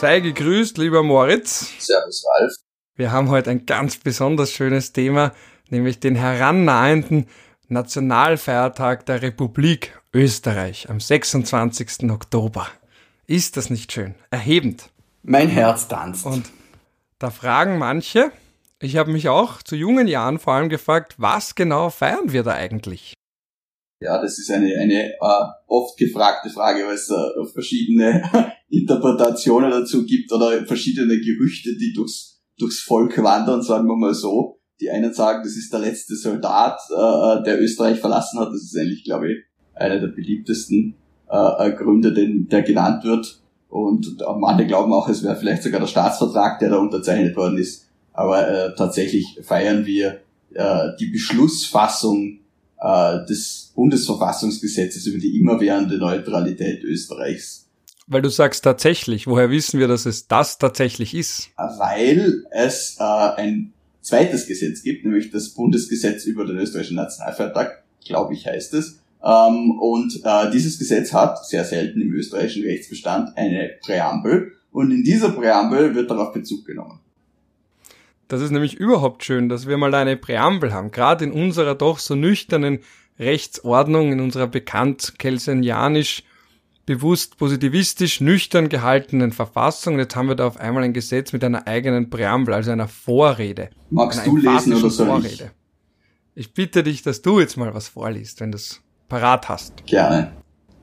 Sei gegrüßt, lieber Moritz. Servus, Ralf. Wir haben heute ein ganz besonders schönes Thema, nämlich den herannahenden Nationalfeiertag der Republik Österreich am 26. Oktober. Ist das nicht schön? Erhebend. Mein Herz tanzt. Und da fragen manche, ich habe mich auch zu jungen Jahren vor allem gefragt, was genau feiern wir da eigentlich? Ja, das ist eine, eine äh, oft gefragte Frage, weil es äh, verschiedene Interpretationen dazu gibt oder verschiedene Gerüchte, die durchs, durchs Volk wandern, sagen wir mal so. Die einen sagen, das ist der letzte Soldat, äh, der Österreich verlassen hat. Das ist eigentlich, glaube ich, einer der beliebtesten äh, äh Gründe, den, der genannt wird. Und manche glauben auch, es wäre vielleicht sogar der Staatsvertrag, der da unterzeichnet worden ist. Aber äh, tatsächlich feiern wir äh, die Beschlussfassung äh, des Bundesverfassungsgesetzes über die immerwährende Neutralität Österreichs. Weil du sagst tatsächlich, woher wissen wir, dass es das tatsächlich ist? Weil es äh, ein zweites Gesetz gibt, nämlich das Bundesgesetz über den österreichischen Nationalfeiertag, glaube ich heißt es. Ähm, und äh, dieses Gesetz hat sehr selten im österreichischen Rechtsbestand eine Präambel und in dieser Präambel wird darauf Bezug genommen. Das ist nämlich überhaupt schön, dass wir mal eine Präambel haben, gerade in unserer doch so nüchternen Rechtsordnung, in unserer bekannt kelsenianisch bewusst positivistisch nüchtern gehaltenen Verfassung. Jetzt haben wir da auf einmal ein Gesetz mit einer eigenen Präambel, also einer Vorrede. Magst du lesen oder soll Vorrede. ich? Ich bitte dich, dass du jetzt mal was vorliest, wenn du es parat hast. Gerne.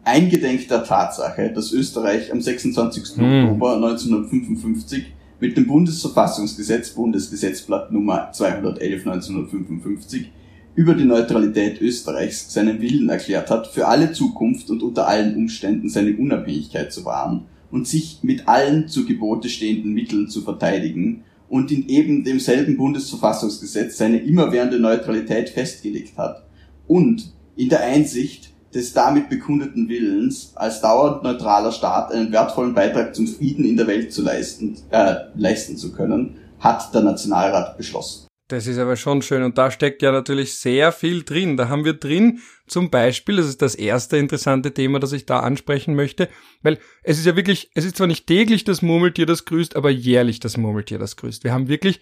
Eingedenk der Tatsache, dass Österreich am 26. Hm. Oktober 1955 mit dem Bundesverfassungsgesetz, Bundesgesetzblatt Nummer 211 1955, über die Neutralität Österreichs seinen Willen erklärt hat, für alle Zukunft und unter allen Umständen seine Unabhängigkeit zu wahren und sich mit allen zu Gebote stehenden Mitteln zu verteidigen und in eben demselben Bundesverfassungsgesetz seine immerwährende Neutralität festgelegt hat und in der Einsicht, des damit bekundeten Willens, als dauernd neutraler Staat einen wertvollen Beitrag zum Frieden in der Welt zu leisten, äh, leisten zu können, hat der Nationalrat beschlossen. Das ist aber schon schön und da steckt ja natürlich sehr viel drin. Da haben wir drin zum Beispiel, das ist das erste interessante Thema, das ich da ansprechen möchte, weil es ist ja wirklich, es ist zwar nicht täglich das Murmeltier, das grüßt, aber jährlich das Murmeltier, das grüßt. Wir haben wirklich,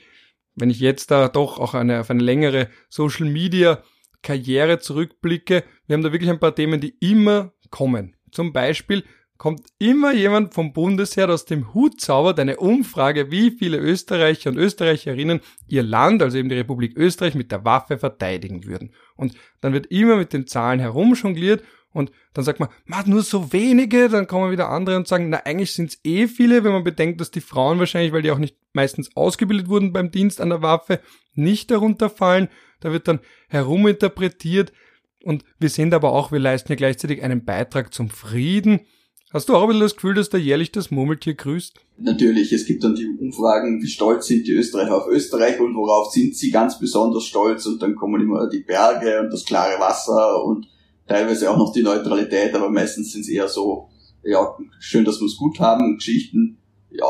wenn ich jetzt da doch auch eine, auf eine längere Social Media Karriere zurückblicke, wir haben da wirklich ein paar Themen, die immer kommen. Zum Beispiel kommt immer jemand vom Bundesheer aus dem Hut zaubert eine Umfrage, wie viele Österreicher und Österreicherinnen ihr Land, also eben die Republik Österreich, mit der Waffe verteidigen würden. Und dann wird immer mit den Zahlen herumjongliert und dann sagt man, man nur so wenige, dann kommen wieder andere und sagen, na eigentlich sind es eh viele, wenn man bedenkt, dass die Frauen wahrscheinlich, weil die auch nicht meistens ausgebildet wurden beim Dienst an der Waffe, nicht darunter fallen da wird dann heruminterpretiert und wir sehen aber auch, wir leisten ja gleichzeitig einen Beitrag zum Frieden. Hast du auch wieder das Gefühl, dass da jährlich das Murmeltier grüßt? Natürlich, es gibt dann die Umfragen, wie stolz sind die Österreicher auf Österreich und worauf sind sie ganz besonders stolz und dann kommen immer die Berge und das klare Wasser und teilweise auch noch die Neutralität, aber meistens sind es eher so, ja, schön, dass wir es gut haben, Geschichten, ja,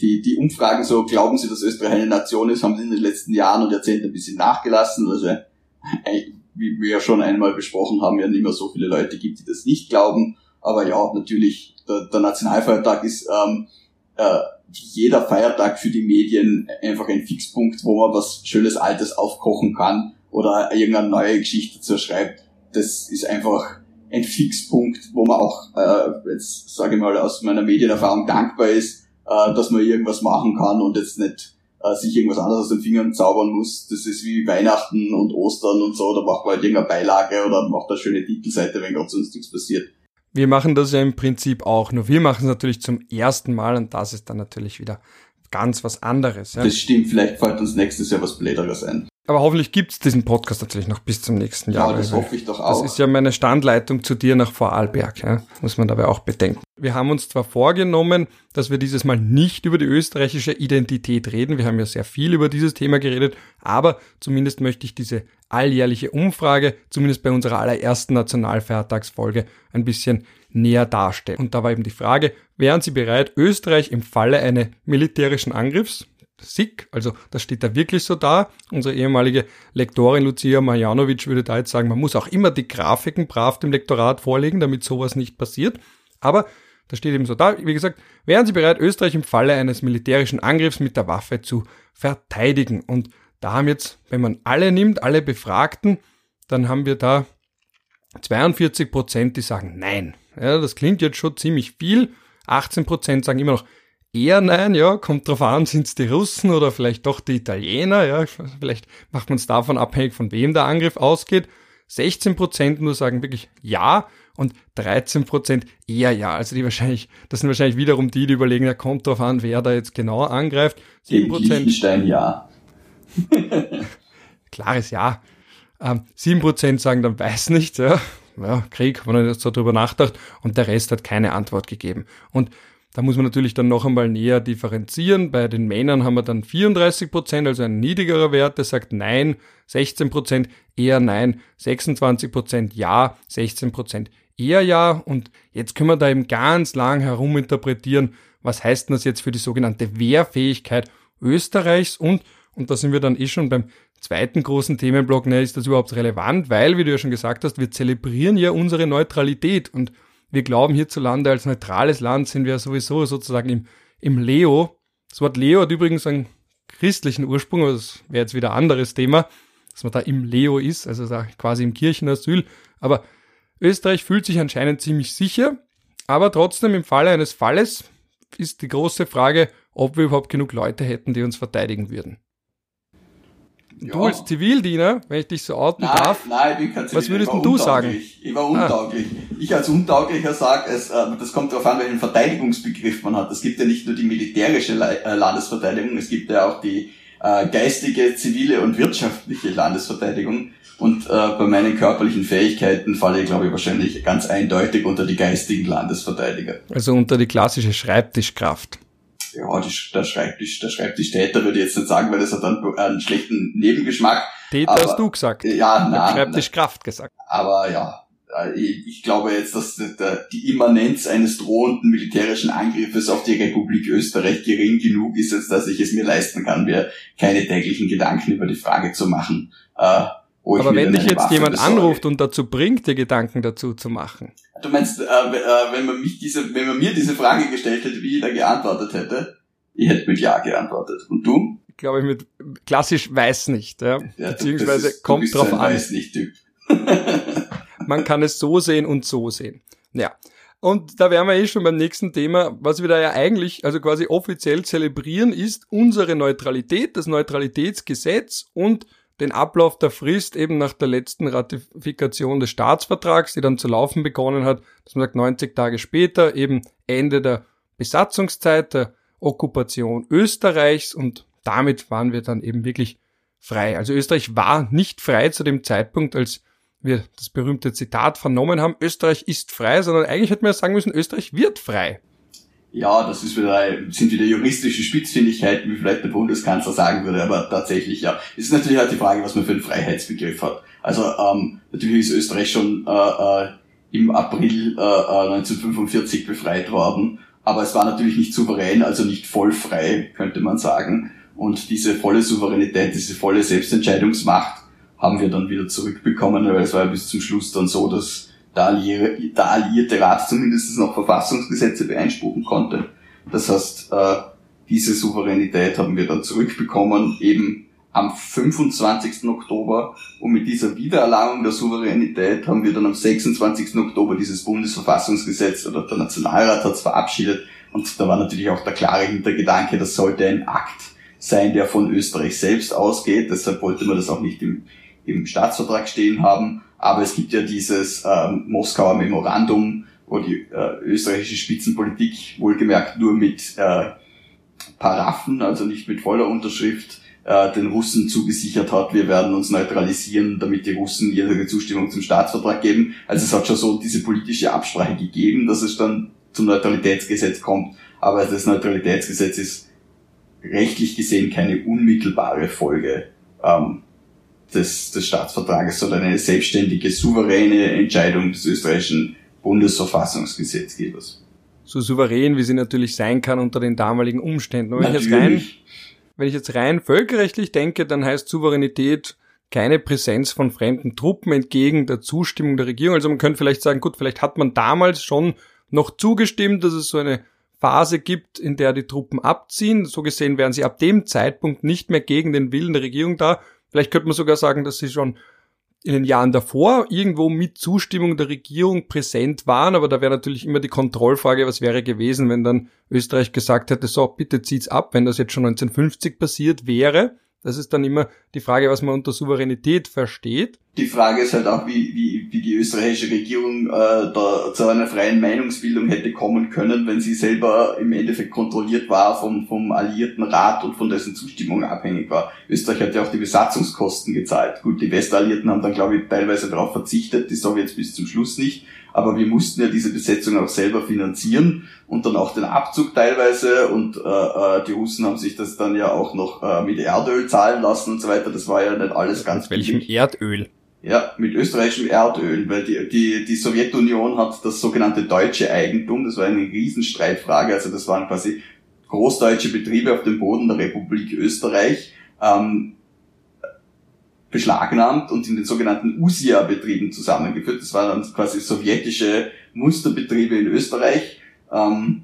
die, die Umfragen so, glauben Sie, dass Österreich eine Nation ist, haben in den letzten Jahren und Jahrzehnten ein bisschen nachgelassen. Also, wie wir ja schon einmal besprochen haben, ja nicht mehr so viele Leute gibt, die das nicht glauben. Aber ja, natürlich, der, der Nationalfeiertag ist ähm, äh, jeder Feiertag für die Medien einfach ein Fixpunkt, wo man was Schönes Altes aufkochen kann oder irgendeine neue Geschichte dazu schreibt. Das ist einfach ein Fixpunkt, wo man auch, äh, jetzt sage ich mal, aus meiner Medienerfahrung dankbar ist, äh, dass man irgendwas machen kann und jetzt nicht äh, sich irgendwas anderes aus den Fingern zaubern muss. Das ist wie Weihnachten und Ostern und so, da macht man halt irgendeine Beilage oder macht eine schöne Titelseite, wenn gerade sonst nichts passiert. Wir machen das ja im Prinzip auch, nur wir machen es natürlich zum ersten Mal und das ist dann natürlich wieder ganz was anderes. Ja. Das stimmt, vielleicht fällt uns nächstes Jahr was Bläderes ein. Aber hoffentlich gibt's diesen Podcast natürlich noch bis zum nächsten Jahr. Ja, das hoffe ich doch auch. Das ist ja meine Standleitung zu dir nach Vorarlberg, ja? muss man dabei auch bedenken. Wir haben uns zwar vorgenommen, dass wir dieses Mal nicht über die österreichische Identität reden, wir haben ja sehr viel über dieses Thema geredet, aber zumindest möchte ich diese alljährliche Umfrage, zumindest bei unserer allerersten Nationalfeiertagsfolge, ein bisschen näher darstellen. Und da war eben die Frage, wären Sie bereit, Österreich im Falle eines militärischen Angriffs, sick, also das steht da wirklich so da. Unsere ehemalige Lektorin Lucia Marjanovic würde da jetzt sagen, man muss auch immer die Grafiken brav dem Lektorat vorlegen, damit sowas nicht passiert. Aber da steht eben so da, wie gesagt, wären Sie bereit, Österreich im Falle eines militärischen Angriffs mit der Waffe zu verteidigen? Und da haben jetzt, wenn man alle nimmt, alle Befragten, dann haben wir da 42 Prozent, die sagen nein. Ja, das klingt jetzt schon ziemlich viel. 18 Prozent sagen immer noch eher nein, ja, kommt drauf an, sind es die Russen oder vielleicht doch die Italiener, ja, vielleicht macht man es davon abhängig, von wem der Angriff ausgeht. 16 Prozent nur sagen wirklich ja und 13 Prozent eher ja. Also die wahrscheinlich, das sind wahrscheinlich wiederum die, die überlegen, ja, kommt drauf an, wer da jetzt genau angreift. 7 Prozent. ja. Klares Ja. Ähm, 7 Prozent sagen dann weiß nicht, ja. Ja, Krieg, wenn man jetzt so drüber nachdacht und der Rest hat keine Antwort gegeben. Und da muss man natürlich dann noch einmal näher differenzieren. Bei den Männern haben wir dann 34 Prozent, also ein niedrigerer Wert, der sagt Nein, 16 Prozent eher Nein, 26 Prozent Ja, 16 Prozent eher Ja. Und jetzt können wir da eben ganz lang heruminterpretieren, was heißt denn das jetzt für die sogenannte Wehrfähigkeit Österreichs und, und da sind wir dann eh schon beim zweiten großen Themenblock, ne, ist das überhaupt relevant? Weil, wie du ja schon gesagt hast, wir zelebrieren ja unsere Neutralität und wir glauben hierzulande als neutrales Land sind wir sowieso sozusagen im, im Leo. Das Wort Leo hat übrigens einen christlichen Ursprung, aber das wäre jetzt wieder ein anderes Thema, dass man da im Leo ist, also quasi im Kirchenasyl. Aber Österreich fühlt sich anscheinend ziemlich sicher, aber trotzdem im Falle eines Falles ist die große Frage, ob wir überhaupt genug Leute hätten, die uns verteidigen würden. Ja. Du als Zivildiener, wenn ich dich so outen nein, darf, nein, ich bin kein was würdest du sagen? Ich war untauglich. Ah. Ich als Untauglicher sage, es, äh, das kommt darauf an, welchen Verteidigungsbegriff man hat. Es gibt ja nicht nur die militärische äh, Landesverteidigung, es gibt ja auch die äh, geistige, zivile und wirtschaftliche Landesverteidigung. Und äh, bei meinen körperlichen Fähigkeiten falle ich, glaube ich, wahrscheinlich ganz eindeutig unter die geistigen Landesverteidiger. Also unter die klassische Schreibtischkraft ja, die, der Schreibtisch, der Schreibtischtäter würde ich jetzt nicht sagen, weil das hat dann einen schlechten Nebengeschmack. Täter aber, hast du gesagt. Ja, nein. Schreibtischkraft gesagt. Aber ja, ich glaube jetzt, dass die Immanenz eines drohenden militärischen Angriffes auf die Republik Österreich gering genug ist, als dass ich es mir leisten kann, mir keine täglichen Gedanken über die Frage zu machen. Äh, aber wenn dich jetzt Waffe jemand besorge. anruft und dazu bringt, dir Gedanken dazu zu machen. Du meinst, äh, äh, wenn man mich diese, wenn man mir diese Frage gestellt hätte, wie ich da geantwortet hätte, ich hätte mit Ja geantwortet. Und du? Ich glaube, ich mit klassisch weiß nicht, ja. ja Beziehungsweise ist, kommt drauf an. Weiß nicht Typ. man kann es so sehen und so sehen. Ja. Und da wären wir eh schon beim nächsten Thema, was wir da ja eigentlich, also quasi offiziell zelebrieren, ist unsere Neutralität, das Neutralitätsgesetz und den Ablauf der Frist eben nach der letzten Ratifikation des Staatsvertrags, die dann zu laufen begonnen hat, dass man sagt 90 Tage später, eben Ende der Besatzungszeit, der Okkupation Österreichs und damit waren wir dann eben wirklich frei. Also Österreich war nicht frei zu dem Zeitpunkt, als wir das berühmte Zitat vernommen haben, Österreich ist frei, sondern eigentlich hätten wir sagen müssen, Österreich wird frei ja, das ist wieder, sind wieder juristische Spitzfindigkeiten, wie vielleicht der Bundeskanzler sagen würde, aber tatsächlich, ja. Es ist natürlich halt die Frage, was man für einen Freiheitsbegriff hat. Also, ähm, natürlich ist Österreich schon äh, äh, im April äh, 1945 äh, befreit worden, aber es war natürlich nicht souverän, also nicht voll frei, könnte man sagen. Und diese volle Souveränität, diese volle Selbstentscheidungsmacht haben wir dann wieder zurückbekommen, weil es war ja bis zum Schluss dann so, dass der, Alliier, der alliierte Rat zumindest noch Verfassungsgesetze beeinspruchen konnte. Das heißt, äh, diese Souveränität haben wir dann zurückbekommen, eben am 25. Oktober. Und mit dieser Wiedererlangung der Souveränität haben wir dann am 26. Oktober dieses Bundesverfassungsgesetz oder der Nationalrat hat es verabschiedet. Und da war natürlich auch der klare Hintergedanke, das sollte ein Akt sein, der von Österreich selbst ausgeht. Deshalb wollte man das auch nicht im, im Staatsvertrag stehen haben. Aber es gibt ja dieses ähm, Moskauer Memorandum, wo die äh, österreichische Spitzenpolitik wohlgemerkt nur mit äh, Paraffen, also nicht mit voller Unterschrift, äh, den Russen zugesichert hat, wir werden uns neutralisieren, damit die Russen ihre Zustimmung zum Staatsvertrag geben. Also es hat schon so diese politische Absprache gegeben, dass es dann zum Neutralitätsgesetz kommt. Aber das Neutralitätsgesetz ist rechtlich gesehen keine unmittelbare Folge ähm, des, des Staatsvertrages, sondern eine selbstständige, souveräne Entscheidung des österreichischen Bundesverfassungsgesetzgebers. So souverän, wie sie natürlich sein kann unter den damaligen Umständen. wenn ich, jetzt rein, wenn ich jetzt rein völkerrechtlich denke, dann heißt Souveränität keine Präsenz von fremden Truppen entgegen der Zustimmung der Regierung. Also man könnte vielleicht sagen, gut, vielleicht hat man damals schon noch zugestimmt, dass es so eine Phase gibt, in der die Truppen abziehen. So gesehen wären sie ab dem Zeitpunkt nicht mehr gegen den Willen der Regierung da. Vielleicht könnte man sogar sagen, dass sie schon in den Jahren davor irgendwo mit Zustimmung der Regierung präsent waren, aber da wäre natürlich immer die Kontrollfrage, was wäre gewesen, wenn dann Österreich gesagt hätte, so, bitte zieht's ab, wenn das jetzt schon 1950 passiert wäre. Das ist dann immer die Frage, was man unter Souveränität versteht. Die Frage ist halt auch, wie, wie, wie die österreichische Regierung äh, da zu einer freien Meinungsbildung hätte kommen können, wenn sie selber im Endeffekt kontrolliert war vom, vom Alliierten Rat und von dessen Zustimmung abhängig war. Österreich hat ja auch die Besatzungskosten gezahlt. Gut, die Westalliierten haben dann, glaube ich, teilweise darauf verzichtet, die Sowjets bis zum Schluss nicht aber wir mussten ja diese Besetzung auch selber finanzieren und dann auch den Abzug teilweise und äh, äh, die Russen haben sich das dann ja auch noch äh, mit Erdöl zahlen lassen und so weiter. Das war ja nicht alles ganz Mit welchem billig. Erdöl? Ja, mit österreichischem Erdöl, weil die, die, die Sowjetunion hat das sogenannte deutsche Eigentum, das war eine Riesenstreitfrage, also das waren quasi großdeutsche Betriebe auf dem Boden der Republik Österreich, ähm, beschlagnahmt und in den sogenannten USIA-Betrieben zusammengeführt. Das waren dann quasi sowjetische Musterbetriebe in Österreich. Ähm,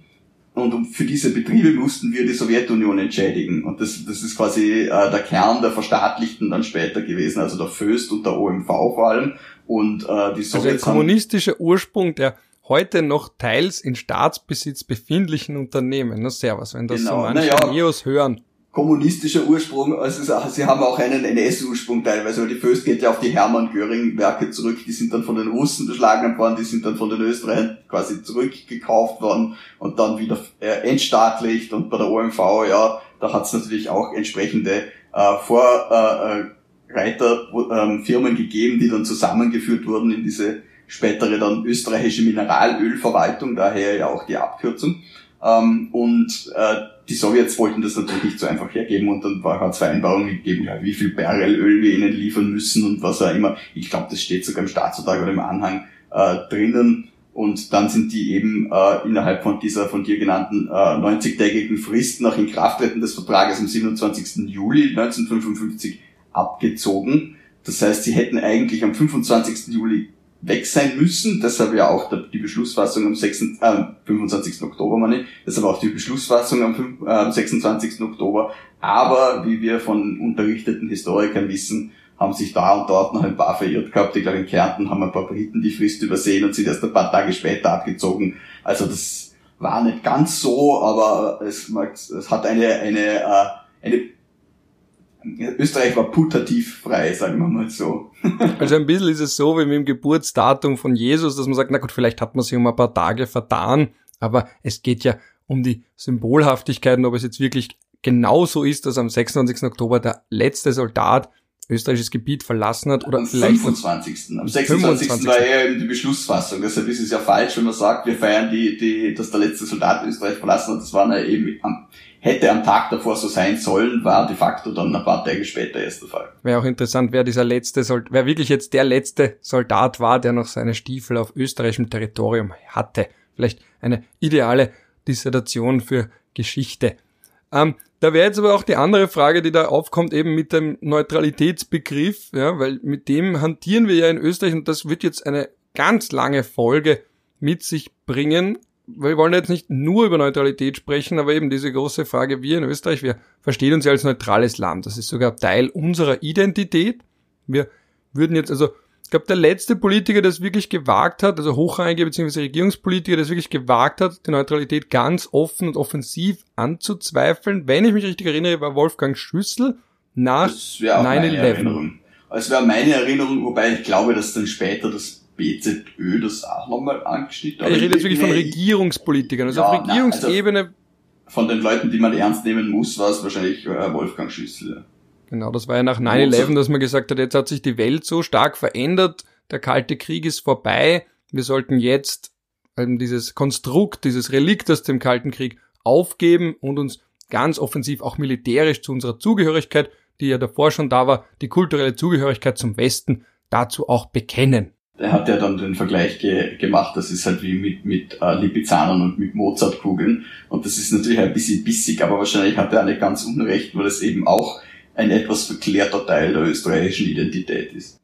und für diese Betriebe mussten wir die Sowjetunion entschädigen. Und das, das ist quasi äh, der Kern der Verstaatlichten dann später gewesen, also der Föst und der OMV vor allem. Und äh, die Sowjets also ein kommunistischer Ursprung der heute noch teils in Staatsbesitz befindlichen Unternehmen. Na servus, wenn das genau. so manche naja, Neos hören kommunistischer Ursprung, also sie haben auch einen NS-Ursprung teilweise, weil die Föst geht ja auf die Hermann-Göring-Werke zurück, die sind dann von den Russen beschlagnahmt worden, die sind dann von den Österreichern quasi zurückgekauft worden und dann wieder äh, entstaatlicht. Und bei der OMV, ja, da hat es natürlich auch entsprechende äh, Vorreiter, äh, äh, Firmen gegeben, die dann zusammengeführt wurden in diese spätere dann österreichische Mineralölverwaltung, daher ja auch die Abkürzung. Ähm, und äh, die Sowjets wollten das natürlich nicht so einfach hergeben und dann war, es Vereinbarungen gegeben, ja, wie viel Barrel Öl wir ihnen liefern müssen und was auch immer. Ich glaube, das steht sogar im Staatsvertrag oder im Anhang äh, drinnen. Und dann sind die eben äh, innerhalb von dieser von dir genannten äh, 90-tägigen Frist nach Inkrafttreten des Vertrages am 27. Juli 1955 abgezogen. Das heißt, sie hätten eigentlich am 25. Juli weg sein müssen. Deshalb ja auch die Beschlussfassung am 6, äh, 25. Oktober, meine ich. Deshalb auch die Beschlussfassung am 5, äh, 26. Oktober. Aber wie wir von unterrichteten Historikern wissen, haben sich da und dort noch ein paar verirrt gehabt. Ich glaube, in Kärnten haben ein paar Briten die Frist übersehen und sind erst ein paar Tage später abgezogen. Also das war nicht ganz so, aber es, es hat eine, eine, äh, eine Österreich war putativ frei, sagen wir mal so. also ein bisschen ist es so wie mit dem Geburtsdatum von Jesus, dass man sagt, na gut, vielleicht hat man sich um ein paar Tage vertan, aber es geht ja um die Symbolhaftigkeit und ob es jetzt wirklich genau so ist, dass am 26. Oktober der letzte Soldat österreichisches Gebiet verlassen hat oder am vielleicht 25. Am 26. 25. war ja eben die Beschlussfassung. Deshalb ist es ja falsch, wenn man sagt, wir feiern die, die, dass der letzte Soldat Österreich verlassen hat. Das war ja eben am hätte am Tag davor so sein sollen, war de facto dann ein paar Tage später erst der Fall. Wäre auch interessant, wer dieser letzte Soldat, wer wirklich jetzt der letzte Soldat war, der noch seine Stiefel auf österreichischem Territorium hatte. Vielleicht eine ideale Dissertation für Geschichte. Ähm, da wäre jetzt aber auch die andere Frage, die da aufkommt, eben mit dem Neutralitätsbegriff, ja, weil mit dem hantieren wir ja in Österreich und das wird jetzt eine ganz lange Folge mit sich bringen wir wollen jetzt nicht nur über Neutralität sprechen, aber eben diese große Frage, wir in Österreich, wir verstehen uns ja als neutrales Land. Das ist sogar Teil unserer Identität. Wir würden jetzt, also, glaube, der letzte Politiker, der es wirklich gewagt hat, also hochrangige bzw. Regierungspolitiker, der es wirklich gewagt hat, die Neutralität ganz offen und offensiv anzuzweifeln, wenn ich mich richtig erinnere, war Wolfgang Schüssel nach 9-11. Es wäre meine Erinnerung, wobei ich glaube, dass dann später das BZÖ das auch nochmal angeschnitten. Ich rede jetzt wirklich von Regierungspolitikern, also ja, auf Regierungsebene. also von den Leuten, die man ernst nehmen muss, war es wahrscheinlich äh, Wolfgang Schüssel. Genau, das war ja nach 9-11, dass man gesagt hat, jetzt hat sich die Welt so stark verändert, der Kalte Krieg ist vorbei, wir sollten jetzt ähm, dieses Konstrukt, dieses Relikt aus dem Kalten Krieg aufgeben und uns ganz offensiv auch militärisch zu unserer Zugehörigkeit, die ja davor schon da war, die kulturelle Zugehörigkeit zum Westen, dazu auch bekennen er hat ja dann den Vergleich ge gemacht, das ist halt wie mit, mit äh, Lipizanern und mit Mozartkugeln. Und das ist natürlich ein bisschen bissig, aber wahrscheinlich hat er nicht ganz unrecht, weil es eben auch ein etwas verklärter Teil der österreichischen Identität ist.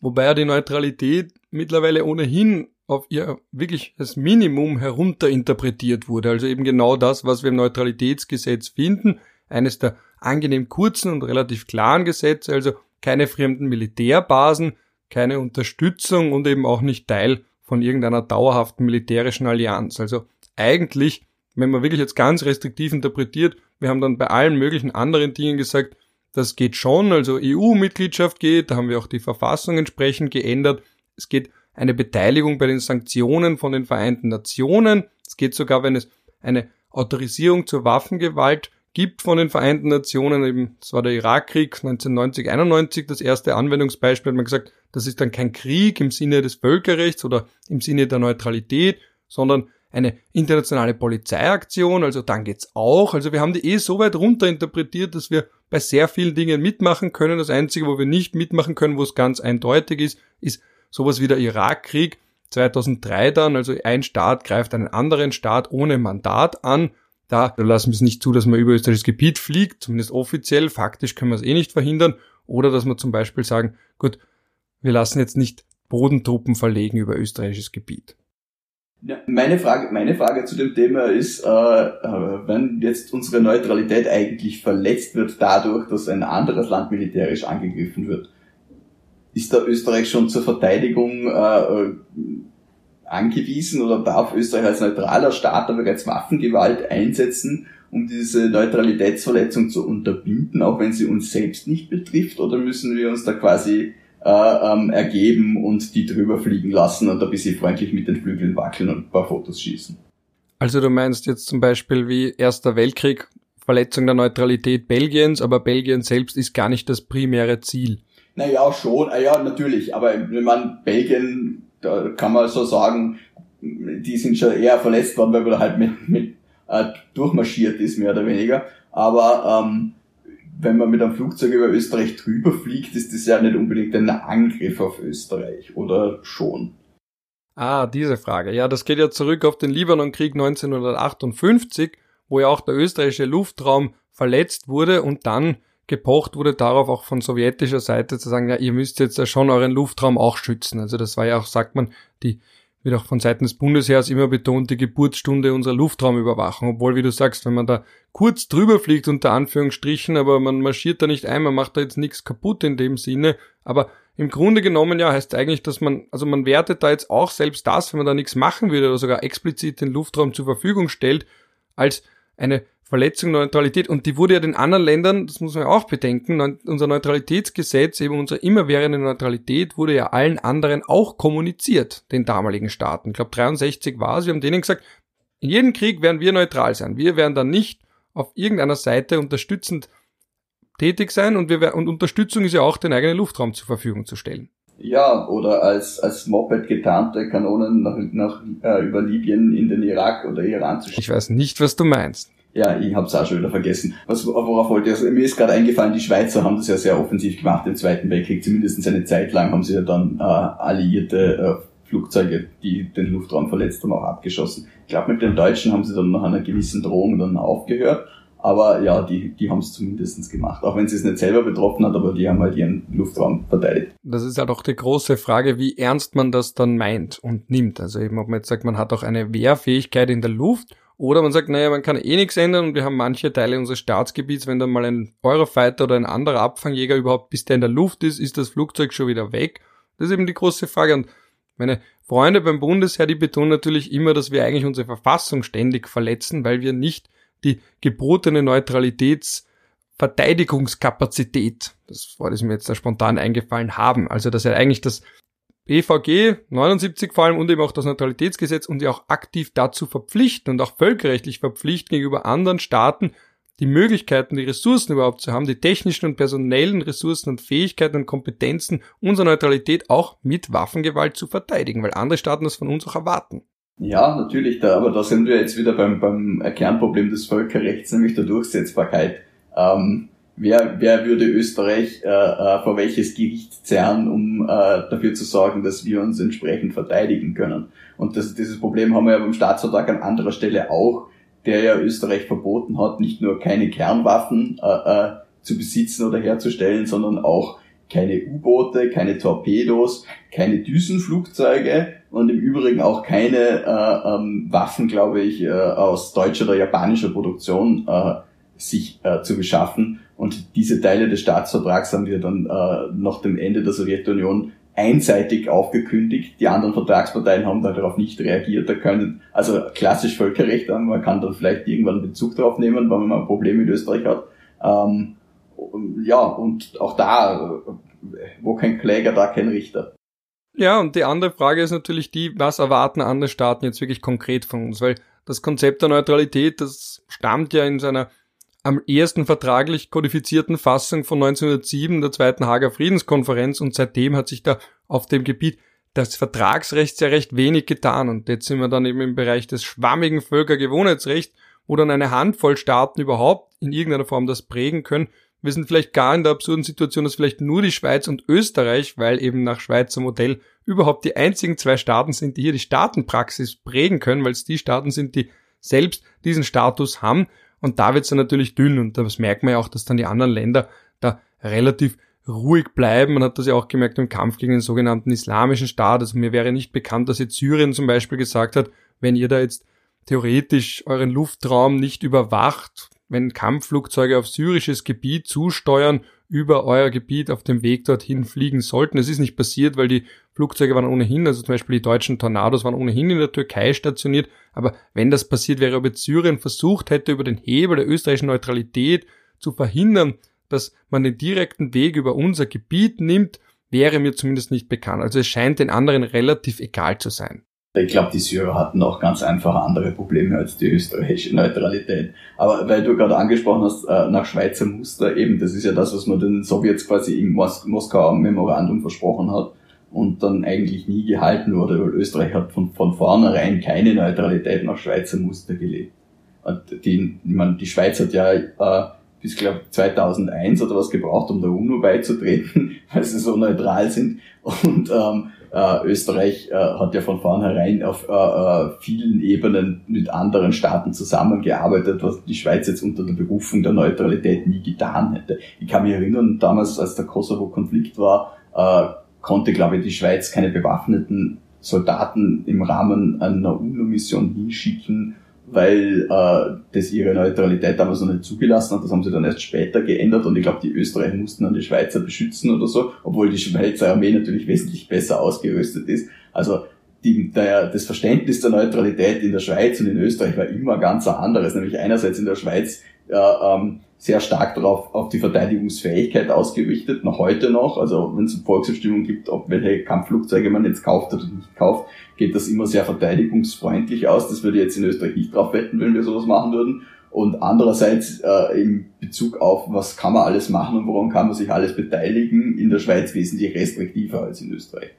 Wobei ja die Neutralität mittlerweile ohnehin auf ihr wirklich das Minimum herunterinterpretiert wurde. Also eben genau das, was wir im Neutralitätsgesetz finden. Eines der angenehm kurzen und relativ klaren Gesetze, also keine fremden Militärbasen, keine Unterstützung und eben auch nicht Teil von irgendeiner dauerhaften militärischen Allianz. Also eigentlich, wenn man wirklich jetzt ganz restriktiv interpretiert, wir haben dann bei allen möglichen anderen Dingen gesagt, das geht schon, also EU-Mitgliedschaft geht, da haben wir auch die Verfassung entsprechend geändert. Es geht eine Beteiligung bei den Sanktionen von den Vereinten Nationen. Es geht sogar, wenn es eine Autorisierung zur Waffengewalt gibt von den Vereinten Nationen, eben, das war der Irakkrieg 1990, 91, das erste Anwendungsbeispiel, hat man gesagt, das ist dann kein Krieg im Sinne des Völkerrechts oder im Sinne der Neutralität, sondern eine internationale Polizeiaktion, also dann geht's auch. Also wir haben die eh so weit runter dass wir bei sehr vielen Dingen mitmachen können. Das Einzige, wo wir nicht mitmachen können, wo es ganz eindeutig ist, ist sowas wie der Irakkrieg 2003 dann, also ein Staat greift einen anderen Staat ohne Mandat an. Da lassen wir es nicht zu, dass man über österreichisches Gebiet fliegt, zumindest offiziell. Faktisch können wir es eh nicht verhindern. Oder dass wir zum Beispiel sagen, gut, wir lassen jetzt nicht Bodentruppen verlegen über österreichisches Gebiet. Ja, meine Frage, meine Frage zu dem Thema ist, äh, äh, wenn jetzt unsere Neutralität eigentlich verletzt wird dadurch, dass ein anderes Land militärisch angegriffen wird, ist da Österreich schon zur Verteidigung äh, äh, angewiesen oder darf Österreich als neutraler Staat aber bereits Waffengewalt einsetzen, um diese Neutralitätsverletzung zu unterbinden, auch wenn sie uns selbst nicht betrifft? Oder müssen wir uns da quasi ähm, ergeben und die drüber fliegen lassen und ein bisschen freundlich mit den Flügeln wackeln und ein paar Fotos schießen? Also du meinst jetzt zum Beispiel wie Erster Weltkrieg, Verletzung der Neutralität Belgiens, aber Belgien selbst ist gar nicht das primäre Ziel. Naja, schon, ah ja, natürlich, aber wenn man Belgien, da kann man so sagen, die sind schon eher verletzt worden, weil man halt mit, mit äh, durchmarschiert ist, mehr oder weniger. Aber ähm, wenn man mit einem Flugzeug über Österreich drüber fliegt, ist das ja nicht unbedingt ein Angriff auf Österreich, oder schon? Ah, diese Frage. Ja, das geht ja zurück auf den Libanonkrieg 1958, wo ja auch der österreichische Luftraum verletzt wurde und dann gepocht wurde darauf auch von sowjetischer Seite zu sagen, ja, ihr müsst jetzt ja schon euren Luftraum auch schützen. Also das war ja auch, sagt man, die wird auch von Seiten des Bundesheers immer betont, die Geburtsstunde unserer Luftraumüberwachung. Obwohl, wie du sagst, wenn man da kurz drüber fliegt, unter Anführungsstrichen, aber man marschiert da nicht ein, man macht da jetzt nichts kaputt in dem Sinne. Aber im Grunde genommen ja heißt eigentlich, dass man, also man wertet da jetzt auch selbst das, wenn man da nichts machen würde oder sogar explizit den Luftraum zur Verfügung stellt, als eine Verletzung der Neutralität. Und die wurde ja den anderen Ländern, das muss man ja auch bedenken, unser Neutralitätsgesetz, eben unsere immerwährende Neutralität, wurde ja allen anderen auch kommuniziert, den damaligen Staaten. Ich glaube 63 war es. Wir haben denen gesagt, in jedem Krieg werden wir neutral sein. Wir werden dann nicht auf irgendeiner Seite unterstützend tätig sein und, wir, und Unterstützung ist ja auch, den eigenen Luftraum zur Verfügung zu stellen. Ja, oder als, als Moped getarnte Kanonen nach, nach, äh, über Libyen in den Irak oder Iran zu schicken. Ich weiß nicht, was du meinst. Ja, ich habe es auch schon wieder vergessen. Was, worauf wollte ich? Also, mir ist gerade eingefallen, die Schweizer haben das ja sehr offensiv gemacht im Zweiten Weltkrieg. Zumindest eine Zeit lang haben sie ja dann äh, alliierte äh, Flugzeuge, die den Luftraum verletzt haben, auch abgeschossen. Ich glaube, mit den Deutschen haben sie dann nach einer gewissen Drohung dann aufgehört. Aber ja, die, die haben es zumindest gemacht. Auch wenn sie es nicht selber betroffen hat, aber die haben halt ihren Luftraum verteidigt. Das ist halt auch die große Frage, wie ernst man das dann meint und nimmt. Also eben, ob man jetzt sagt, man hat auch eine Wehrfähigkeit in der Luft oder man sagt, naja, man kann eh nichts ändern und wir haben manche Teile unseres Staatsgebiets, wenn dann mal ein Eurofighter oder ein anderer Abfangjäger überhaupt, bis der in der Luft ist, ist das Flugzeug schon wieder weg. Das ist eben die große Frage. Und meine Freunde beim Bundesheer, die betonen natürlich immer, dass wir eigentlich unsere Verfassung ständig verletzen, weil wir nicht die gebotene Neutralitätsverteidigungskapazität, das Wort ist mir jetzt da spontan eingefallen, haben. Also dass ja eigentlich das BVG 79 vor allem und eben auch das Neutralitätsgesetz und sie auch aktiv dazu verpflichten und auch völkerrechtlich verpflichten gegenüber anderen Staaten, die Möglichkeiten, die Ressourcen überhaupt zu haben, die technischen und personellen Ressourcen und Fähigkeiten und Kompetenzen unserer Neutralität auch mit Waffengewalt zu verteidigen, weil andere Staaten das von uns auch erwarten. Ja, natürlich, da, aber da sind wir jetzt wieder beim, beim Kernproblem des Völkerrechts, nämlich der Durchsetzbarkeit. Ähm, wer, wer würde Österreich äh, äh, vor welches Gericht zerren, um äh, dafür zu sorgen, dass wir uns entsprechend verteidigen können. Und das, dieses Problem haben wir ja beim Staatsvertrag an anderer Stelle auch, der ja Österreich verboten hat, nicht nur keine Kernwaffen äh, äh, zu besitzen oder herzustellen, sondern auch keine U-Boote, keine Torpedos, keine Düsenflugzeuge und im Übrigen auch keine äh, ähm, Waffen, glaube ich, äh, aus deutscher oder japanischer Produktion äh, sich äh, zu beschaffen. Und diese Teile des Staatsvertrags haben wir dann äh, nach dem Ende der Sowjetunion einseitig aufgekündigt. Die anderen Vertragsparteien haben darauf nicht reagiert. Da können, also klassisch Völkerrecht haben, man kann dann vielleicht irgendwann Bezug darauf nehmen, wenn man ein Problem mit Österreich hat. Ähm, ja, und auch da, wo kein Kläger, da kein Richter. Ja, und die andere Frage ist natürlich die, was erwarten andere Staaten jetzt wirklich konkret von uns? Weil das Konzept der Neutralität, das stammt ja in seiner am ersten vertraglich kodifizierten Fassung von 1907 der Zweiten Hager Friedenskonferenz und seitdem hat sich da auf dem Gebiet des Vertragsrechts ja recht wenig getan und jetzt sind wir dann eben im Bereich des schwammigen Völkergewohnheitsrechts, wo dann eine Handvoll Staaten überhaupt in irgendeiner Form das prägen können. Wir sind vielleicht gar in der absurden Situation, dass vielleicht nur die Schweiz und Österreich, weil eben nach Schweizer Modell überhaupt die einzigen zwei Staaten sind, die hier die Staatenpraxis prägen können, weil es die Staaten sind, die selbst diesen Status haben und da wird's dann natürlich dünn und das merkt man ja auch, dass dann die anderen Länder da relativ ruhig bleiben. Man hat das ja auch gemerkt im Kampf gegen den sogenannten Islamischen Staat. Also mir wäre nicht bekannt, dass jetzt Syrien zum Beispiel gesagt hat, wenn ihr da jetzt theoretisch euren Luftraum nicht überwacht, wenn Kampfflugzeuge auf syrisches Gebiet zusteuern, über euer Gebiet auf dem Weg dorthin fliegen sollten. Es ist nicht passiert, weil die Flugzeuge waren ohnehin, also zum Beispiel die deutschen Tornados waren ohnehin in der Türkei stationiert. Aber wenn das passiert wäre, ob jetzt Syrien versucht hätte, über den Hebel der österreichischen Neutralität zu verhindern, dass man den direkten Weg über unser Gebiet nimmt, wäre mir zumindest nicht bekannt. Also es scheint den anderen relativ egal zu sein. Ich glaube, die Syrer hatten auch ganz einfach andere Probleme als die österreichische Neutralität. Aber weil du gerade angesprochen hast, äh, nach Schweizer Muster, eben, das ist ja das, was man den Sowjets quasi im Mos Moskauer Memorandum versprochen hat und dann eigentlich nie gehalten wurde, weil Österreich hat von, von vornherein keine Neutralität nach Schweizer Muster gelebt. Und die, meine, die Schweiz hat ja äh, bis, glaube 2001 oder was gebraucht, um der UNO beizutreten, weil sie so neutral sind. Und ähm, äh, Österreich äh, hat ja von vornherein auf äh, äh, vielen Ebenen mit anderen Staaten zusammengearbeitet, was die Schweiz jetzt unter der Berufung der Neutralität nie getan hätte. Ich kann mich erinnern, damals, als der Kosovo-Konflikt war, äh, konnte, glaube ich, die Schweiz keine bewaffneten Soldaten im Rahmen einer UNO-Mission hinschicken, weil äh, das ihre Neutralität damals noch nicht zugelassen hat. Das haben sie dann erst später geändert und ich glaube, die Österreicher mussten dann die Schweizer beschützen oder so, obwohl die Schweizer Armee natürlich wesentlich besser ausgerüstet ist. Also die, der, das Verständnis der Neutralität in der Schweiz und in Österreich war immer ganz ein anderes. Nämlich einerseits in der Schweiz äh, ähm, sehr stark darauf auf die Verteidigungsfähigkeit ausgerichtet, noch heute noch. Also wenn es Volksabstimmung gibt, ob welche Kampfflugzeuge man jetzt kauft oder nicht kauft, geht das immer sehr verteidigungsfreundlich aus. Das würde jetzt in Österreich nicht drauf wetten, wenn wir sowas machen würden. Und andererseits äh, in Bezug auf, was kann man alles machen und woran kann man sich alles beteiligen, in der Schweiz wesentlich restriktiver als in Österreich.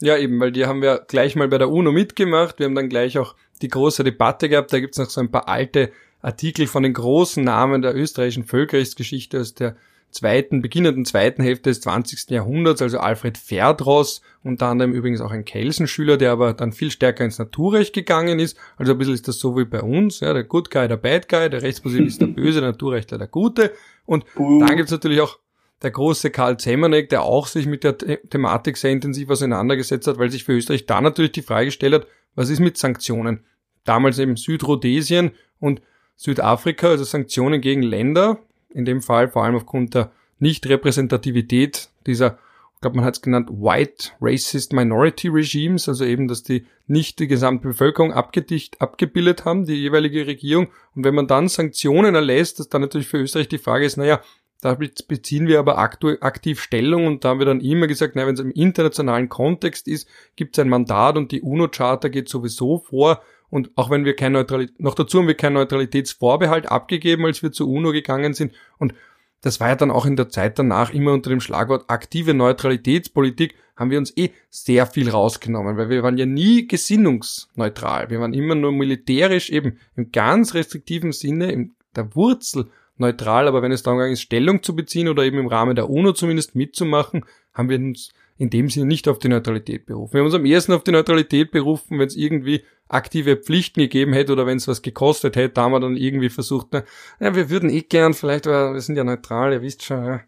Ja, eben, weil die haben wir gleich mal bei der UNO mitgemacht. Wir haben dann gleich auch die große Debatte gehabt. Da gibt's noch so ein paar alte Artikel von den großen Namen der österreichischen Völkerrechtsgeschichte aus der zweiten, beginnenden zweiten Hälfte des 20. Jahrhunderts, also Alfred Verdross, unter anderem übrigens auch ein Kelsenschüler, der aber dann viel stärker ins Naturrecht gegangen ist. Also ein bisschen ist das so wie bei uns, ja, der Good Guy, der Bad Guy, der Rechtspositivist der Böse, der Naturrechtler der Gute. Und uh. dann gibt's natürlich auch der große Karl Zemanek, der auch sich mit der The Thematik sehr intensiv auseinandergesetzt hat, weil sich für Österreich da natürlich die Frage gestellt hat, was ist mit Sanktionen? Damals eben Südrhodesien und Südafrika, also Sanktionen gegen Länder, in dem Fall vor allem aufgrund der Nicht-Repräsentativität dieser, ich glaube man hat es genannt, White Racist Minority Regimes, also eben, dass die nicht die gesamte Bevölkerung abgedicht, abgebildet haben, die jeweilige Regierung. Und wenn man dann Sanktionen erlässt, dass dann natürlich für Österreich die Frage ist, naja, da beziehen wir aber aktiv Stellung und da haben wir dann immer gesagt, wenn es im internationalen Kontext ist, gibt es ein Mandat und die UNO-Charta geht sowieso vor, und auch wenn wir kein Neutralität, noch dazu haben wir keinen Neutralitätsvorbehalt abgegeben, als wir zur UNO gegangen sind. Und das war ja dann auch in der Zeit danach immer unter dem Schlagwort aktive Neutralitätspolitik, haben wir uns eh sehr viel rausgenommen, weil wir waren ja nie gesinnungsneutral. Wir waren immer nur militärisch eben im ganz restriktiven Sinne, in der Wurzel neutral, aber wenn es darum ging, Stellung zu beziehen oder eben im Rahmen der UNO zumindest mitzumachen, haben wir uns in dem Sinne nicht auf die Neutralität berufen. Wir haben uns am ersten auf die Neutralität berufen, wenn es irgendwie aktive Pflichten gegeben hätte oder wenn es was gekostet hätte, da haben wir dann irgendwie versucht, na, ja, wir würden eh gern, vielleicht, weil wir sind ja neutral, ihr wisst schon, ja.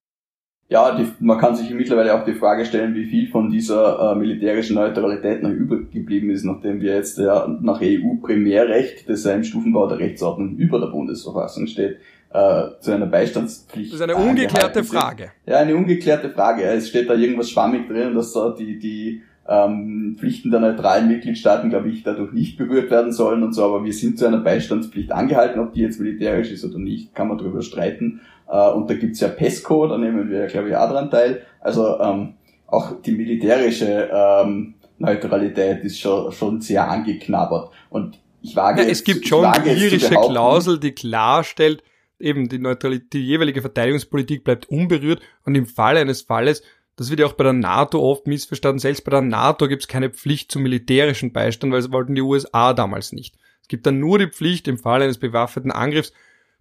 Ja, die, man kann sich mittlerweile auch die Frage stellen, wie viel von dieser äh, militärischen Neutralität noch übergeblieben ist, nachdem wir jetzt ja nach EU-Primärrecht, das ja im Stufenbau der Rechtsordnung über der Bundesverfassung steht, äh, zu einer Beistandspflicht. Das ist eine ungeklärte Frage. Ja, eine ungeklärte Frage. Es steht da irgendwas schwammig drin, dass da die, die ähm, Pflichten der neutralen Mitgliedstaaten, glaube ich, dadurch nicht berührt werden sollen und so, aber wir sind zu einer Beistandspflicht angehalten, ob die jetzt militärisch ist oder nicht, kann man darüber streiten. Äh, und da gibt's ja PESCO, da nehmen wir, glaube ich, auch dran teil. Also ähm, auch die militärische ähm, Neutralität ist schon, schon sehr angeknabbert. Und ich wage ja, es gibt schon irische Klausel, die klarstellt, eben die Neutralität, die jeweilige Verteidigungspolitik bleibt unberührt und im Falle eines Falles, das wird ja auch bei der NATO oft missverstanden, selbst bei der NATO gibt es keine Pflicht zum militärischen Beistand, weil es wollten die USA damals nicht. Es gibt dann nur die Pflicht, im Falle eines bewaffneten Angriffs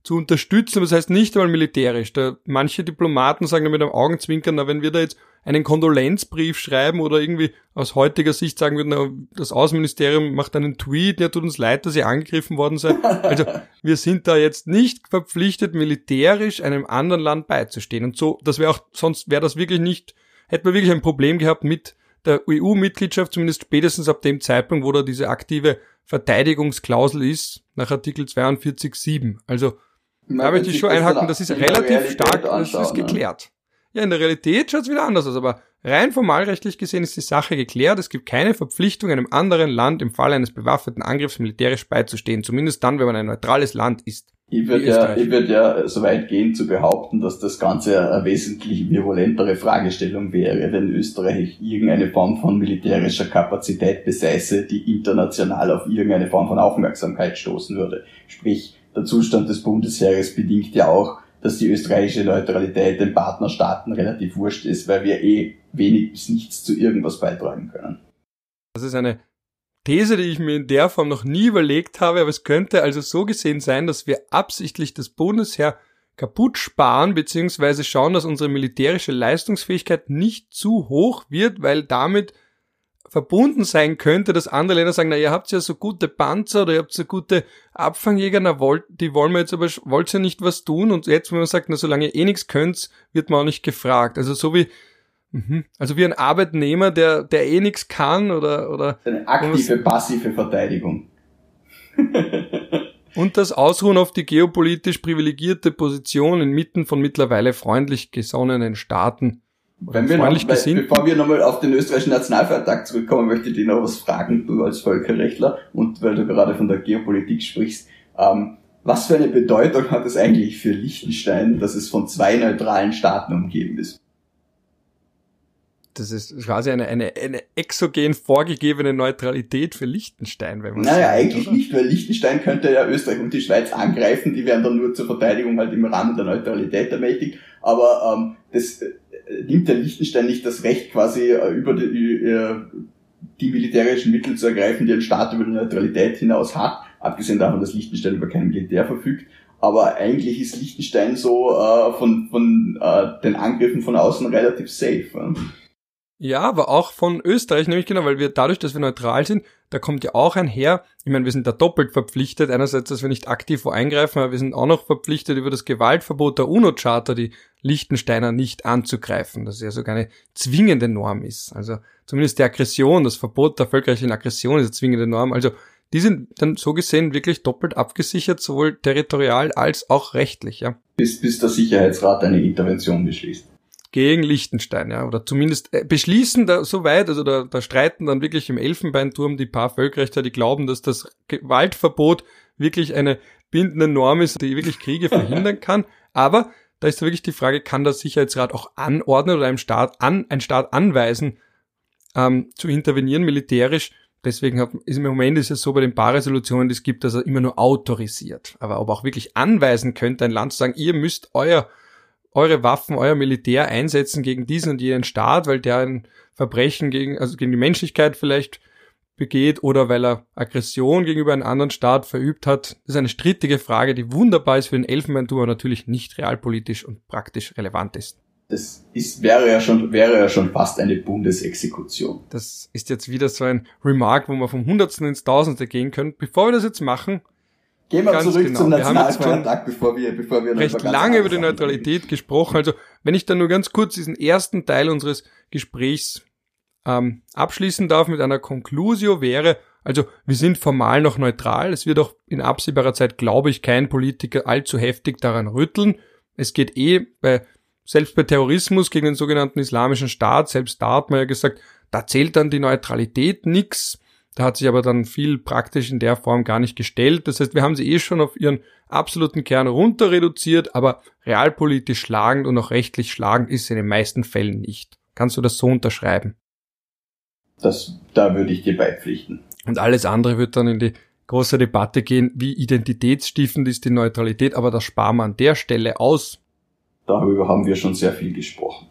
zu unterstützen, das heißt nicht einmal militärisch. Da manche Diplomaten sagen da mit einem Augenzwinkern, na, wenn wir da jetzt einen Kondolenzbrief schreiben oder irgendwie aus heutiger Sicht sagen würden, das Außenministerium macht einen Tweet, ja, tut uns leid, dass ihr angegriffen worden seid. Also wir sind da jetzt nicht verpflichtet, militärisch einem anderen Land beizustehen. Und so, das wäre auch, sonst wäre das wirklich nicht, hätten wir wirklich ein Problem gehabt mit der EU-Mitgliedschaft, zumindest spätestens ab dem Zeitpunkt, wo da diese aktive Verteidigungsklausel ist, nach Artikel 42.7. Also da möchte ich schon einhaken, das ist relativ stark, das ist ne? geklärt. Ja, in der Realität schaut es wieder anders aus, aber rein formalrechtlich gesehen ist die Sache geklärt. Es gibt keine Verpflichtung, einem anderen Land im Fall eines bewaffneten Angriffs militärisch beizustehen, zumindest dann, wenn man ein neutrales Land ist. Ich würde ja, ich würd ja so weit gehen zu behaupten, dass das Ganze eine wesentlich virulentere Fragestellung wäre, wenn Österreich irgendeine Form von militärischer Kapazität besäße, die international auf irgendeine Form von Aufmerksamkeit stoßen würde. Sprich, der Zustand des Bundesheeres bedingt ja auch, dass die österreichische Neutralität den Partnerstaaten relativ wurscht ist, weil wir eh wenig bis nichts zu irgendwas beitragen können. Das ist eine These, die ich mir in der Form noch nie überlegt habe, aber es könnte also so gesehen sein, dass wir absichtlich das Bundesheer kaputt sparen, beziehungsweise schauen, dass unsere militärische Leistungsfähigkeit nicht zu hoch wird, weil damit verbunden sein könnte, dass andere Länder sagen, na, ihr habt ja so gute Panzer oder ihr habt so gute Abfangjäger, na, wollt, die wollen wir jetzt aber, wollt ihr nicht was tun? Und jetzt, wenn man sagt, na, solange ihr eh nichts könnt, wird man auch nicht gefragt. Also so wie, mhm. also wie ein Arbeitnehmer, der, der eh nichts kann oder, oder. Eine aktive, passive Verteidigung. und das Ausruhen auf die geopolitisch privilegierte Position inmitten von mittlerweile freundlich gesonnenen Staaten wenn wir noch, weil, bevor wir nochmal auf den österreichischen Nationalfeiertag zurückkommen, möchte ich dich noch was fragen, du als Völkerrechtler und weil du gerade von der Geopolitik sprichst. Ähm, was für eine Bedeutung hat es eigentlich für Liechtenstein, dass es von zwei neutralen Staaten umgeben ist? Das ist quasi eine, eine, eine exogen vorgegebene Neutralität für Liechtenstein, wenn man Naja, sagt, eigentlich oder? nicht, weil Liechtenstein könnte ja Österreich und die Schweiz angreifen, die wären dann nur zur Verteidigung halt im Rahmen der Neutralität ermächtigt. Aber ähm, das nimmt der Liechtenstein nicht das Recht, quasi äh, über die, äh, die militärischen Mittel zu ergreifen, die ein Staat über die Neutralität hinaus hat, abgesehen davon, dass Liechtenstein über kein Militär verfügt. Aber eigentlich ist Liechtenstein so äh, von, von äh, den Angriffen von außen relativ safe. Äh. Ja, aber auch von Österreich, nämlich genau, weil wir dadurch, dass wir neutral sind, da kommt ja auch einher, ich meine, wir sind da doppelt verpflichtet, einerseits, dass wir nicht aktiv wo eingreifen, aber wir sind auch noch verpflichtet, über das Gewaltverbot der UNO-Charta die Liechtensteiner nicht anzugreifen, das ja sogar eine zwingende Norm ist. Also zumindest die Aggression, das Verbot der völkerrechtlichen Aggression ist eine zwingende Norm. Also die sind dann so gesehen wirklich doppelt abgesichert, sowohl territorial als auch rechtlich, ja. Bis, bis der Sicherheitsrat eine Intervention beschließt gegen Liechtenstein, ja, oder zumindest äh, beschließen da so weit, also da, da streiten dann wirklich im Elfenbeinturm die paar Völkerrechter, die glauben, dass das Gewaltverbot wirklich eine bindende Norm ist, die wirklich Kriege verhindern kann, aber da ist wirklich die Frage, kann der Sicherheitsrat auch anordnen oder einem Staat an, ein Staat anweisen, ähm, zu intervenieren militärisch? Deswegen hat, ist im Moment ist es so bei den paar Resolutionen, die es gibt, dass er immer nur autorisiert. Aber ob auch wirklich anweisen könnte, ein Land zu sagen, ihr müsst euer eure Waffen, euer Militär einsetzen gegen diesen und jenen Staat, weil der ein Verbrechen gegen, also gegen die Menschlichkeit vielleicht begeht oder weil er Aggression gegenüber einem anderen Staat verübt hat. Das ist eine strittige Frage, die wunderbar ist für den Elfenbeinturm, aber natürlich nicht realpolitisch und praktisch relevant ist. Das ist, wäre ja schon, wäre ja schon fast eine Bundesexekution. Das ist jetzt wieder so ein Remark, wo wir vom Hundertsten ins Tausendste gehen können. Bevor wir das jetzt machen, Gehen wir zurück genau. zum Nationalfeiertag, bevor wir, bevor wir recht lange über die Neutralität reden. gesprochen. Also, wenn ich dann nur ganz kurz diesen ersten Teil unseres Gesprächs ähm, abschließen darf mit einer Conclusio wäre, also wir sind formal noch neutral. Es wird auch in absehbarer Zeit, glaube ich, kein Politiker allzu heftig daran rütteln. Es geht eh bei, selbst bei Terrorismus gegen den sogenannten Islamischen Staat, selbst da hat man ja gesagt, da zählt dann die Neutralität nix. Da hat sich aber dann viel praktisch in der Form gar nicht gestellt. Das heißt, wir haben sie eh schon auf ihren absoluten Kern runter reduziert, aber realpolitisch schlagend und auch rechtlich schlagend ist sie in den meisten Fällen nicht. Kannst du das so unterschreiben? Das, da würde ich dir beipflichten. Und alles andere wird dann in die große Debatte gehen, wie identitätsstiftend ist die Neutralität, aber das sparen wir an der Stelle aus. Darüber haben wir schon sehr viel gesprochen.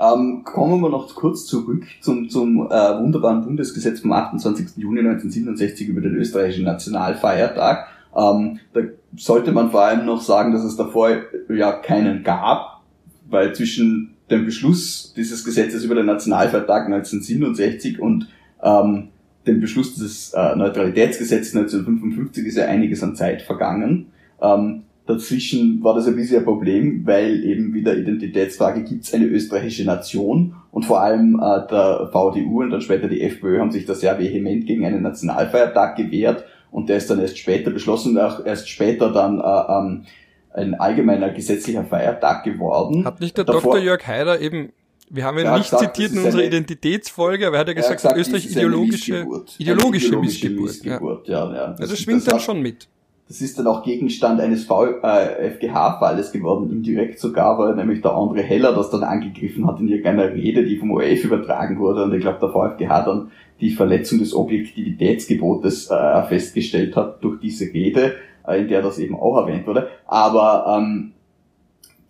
Ähm, kommen wir noch kurz zurück zum, zum äh, wunderbaren Bundesgesetz vom 28. Juni 1967 über den österreichischen Nationalfeiertag. Ähm, da sollte man vor allem noch sagen, dass es davor ja keinen gab, weil zwischen dem Beschluss dieses Gesetzes über den Nationalfeiertag 1967 und ähm, dem Beschluss des äh, Neutralitätsgesetzes 1955 ist ja einiges an Zeit vergangen. Ähm, Dazwischen war das ein bisschen ein Problem, weil eben wieder Identitätsfrage gibt es eine österreichische Nation und vor allem äh, der VDU und dann später die FPÖ haben sich da sehr vehement gegen einen Nationalfeiertag gewehrt und der ist dann erst später beschlossen und auch erst später dann äh, ähm, ein allgemeiner gesetzlicher Feiertag geworden. Hat nicht der Davor, Dr. Jörg Haider eben wir haben ihn nicht gesagt, zitiert in unserer eine, Identitätsfolge, aber er hat ja gesagt, gesagt Österreich ideologische, ideologische, ideologische Missgeburt. Missgeburt. Ja. Ja, ja. Also das also schwingt das dann schon mit. Das ist dann auch Gegenstand eines äh, FGH-Falles geworden, indirekt sogar, weil nämlich der andere Heller das dann angegriffen hat in irgendeiner Rede, die vom ORF übertragen wurde. Und ich glaube, der VfGH dann die Verletzung des Objektivitätsgebotes äh, festgestellt hat durch diese Rede, äh, in der das eben auch erwähnt wurde. Aber ähm,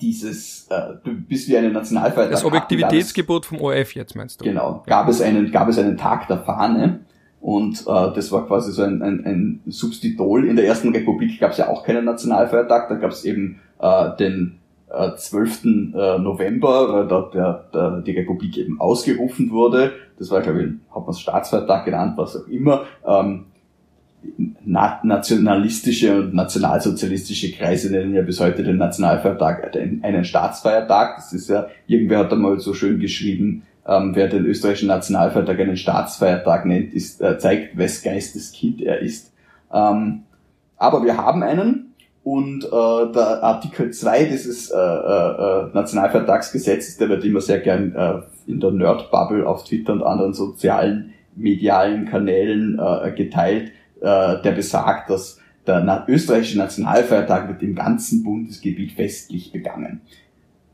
dieses, äh, bis wir einen Nationalfeiertag Das Objektivitätsgebot vom ORF jetzt meinst du? Genau. Gab es einen, gab es einen Tag der Fahne und äh, das war quasi so ein, ein, ein Substitol. In der ersten Republik gab es ja auch keinen Nationalfeiertag, da gab es eben äh, den äh, 12. Äh, November, äh, da der, der, die Republik eben ausgerufen wurde. Das war, glaube ich, hat man Staatsfeiertag genannt, was auch immer. Ähm, nationalistische und nationalsozialistische Kreise nennen ja bis heute den Nationalfeiertag einen Staatsfeiertag. Das ist ja, irgendwer hat einmal so schön geschrieben, ähm, wer den österreichischen Nationalfeiertag einen Staatsfeiertag nennt, ist, äh, zeigt, wes Geistes Kind er ist. Ähm, aber wir haben einen und äh, der Artikel 2 dieses äh, äh, Nationalfeiertagsgesetzes, der wird immer sehr gern äh, in der Nerd-Bubble auf Twitter und anderen sozialen medialen Kanälen äh, geteilt, äh, der besagt, dass der österreichische Nationalfeiertag wird im ganzen Bundesgebiet festlich begangen.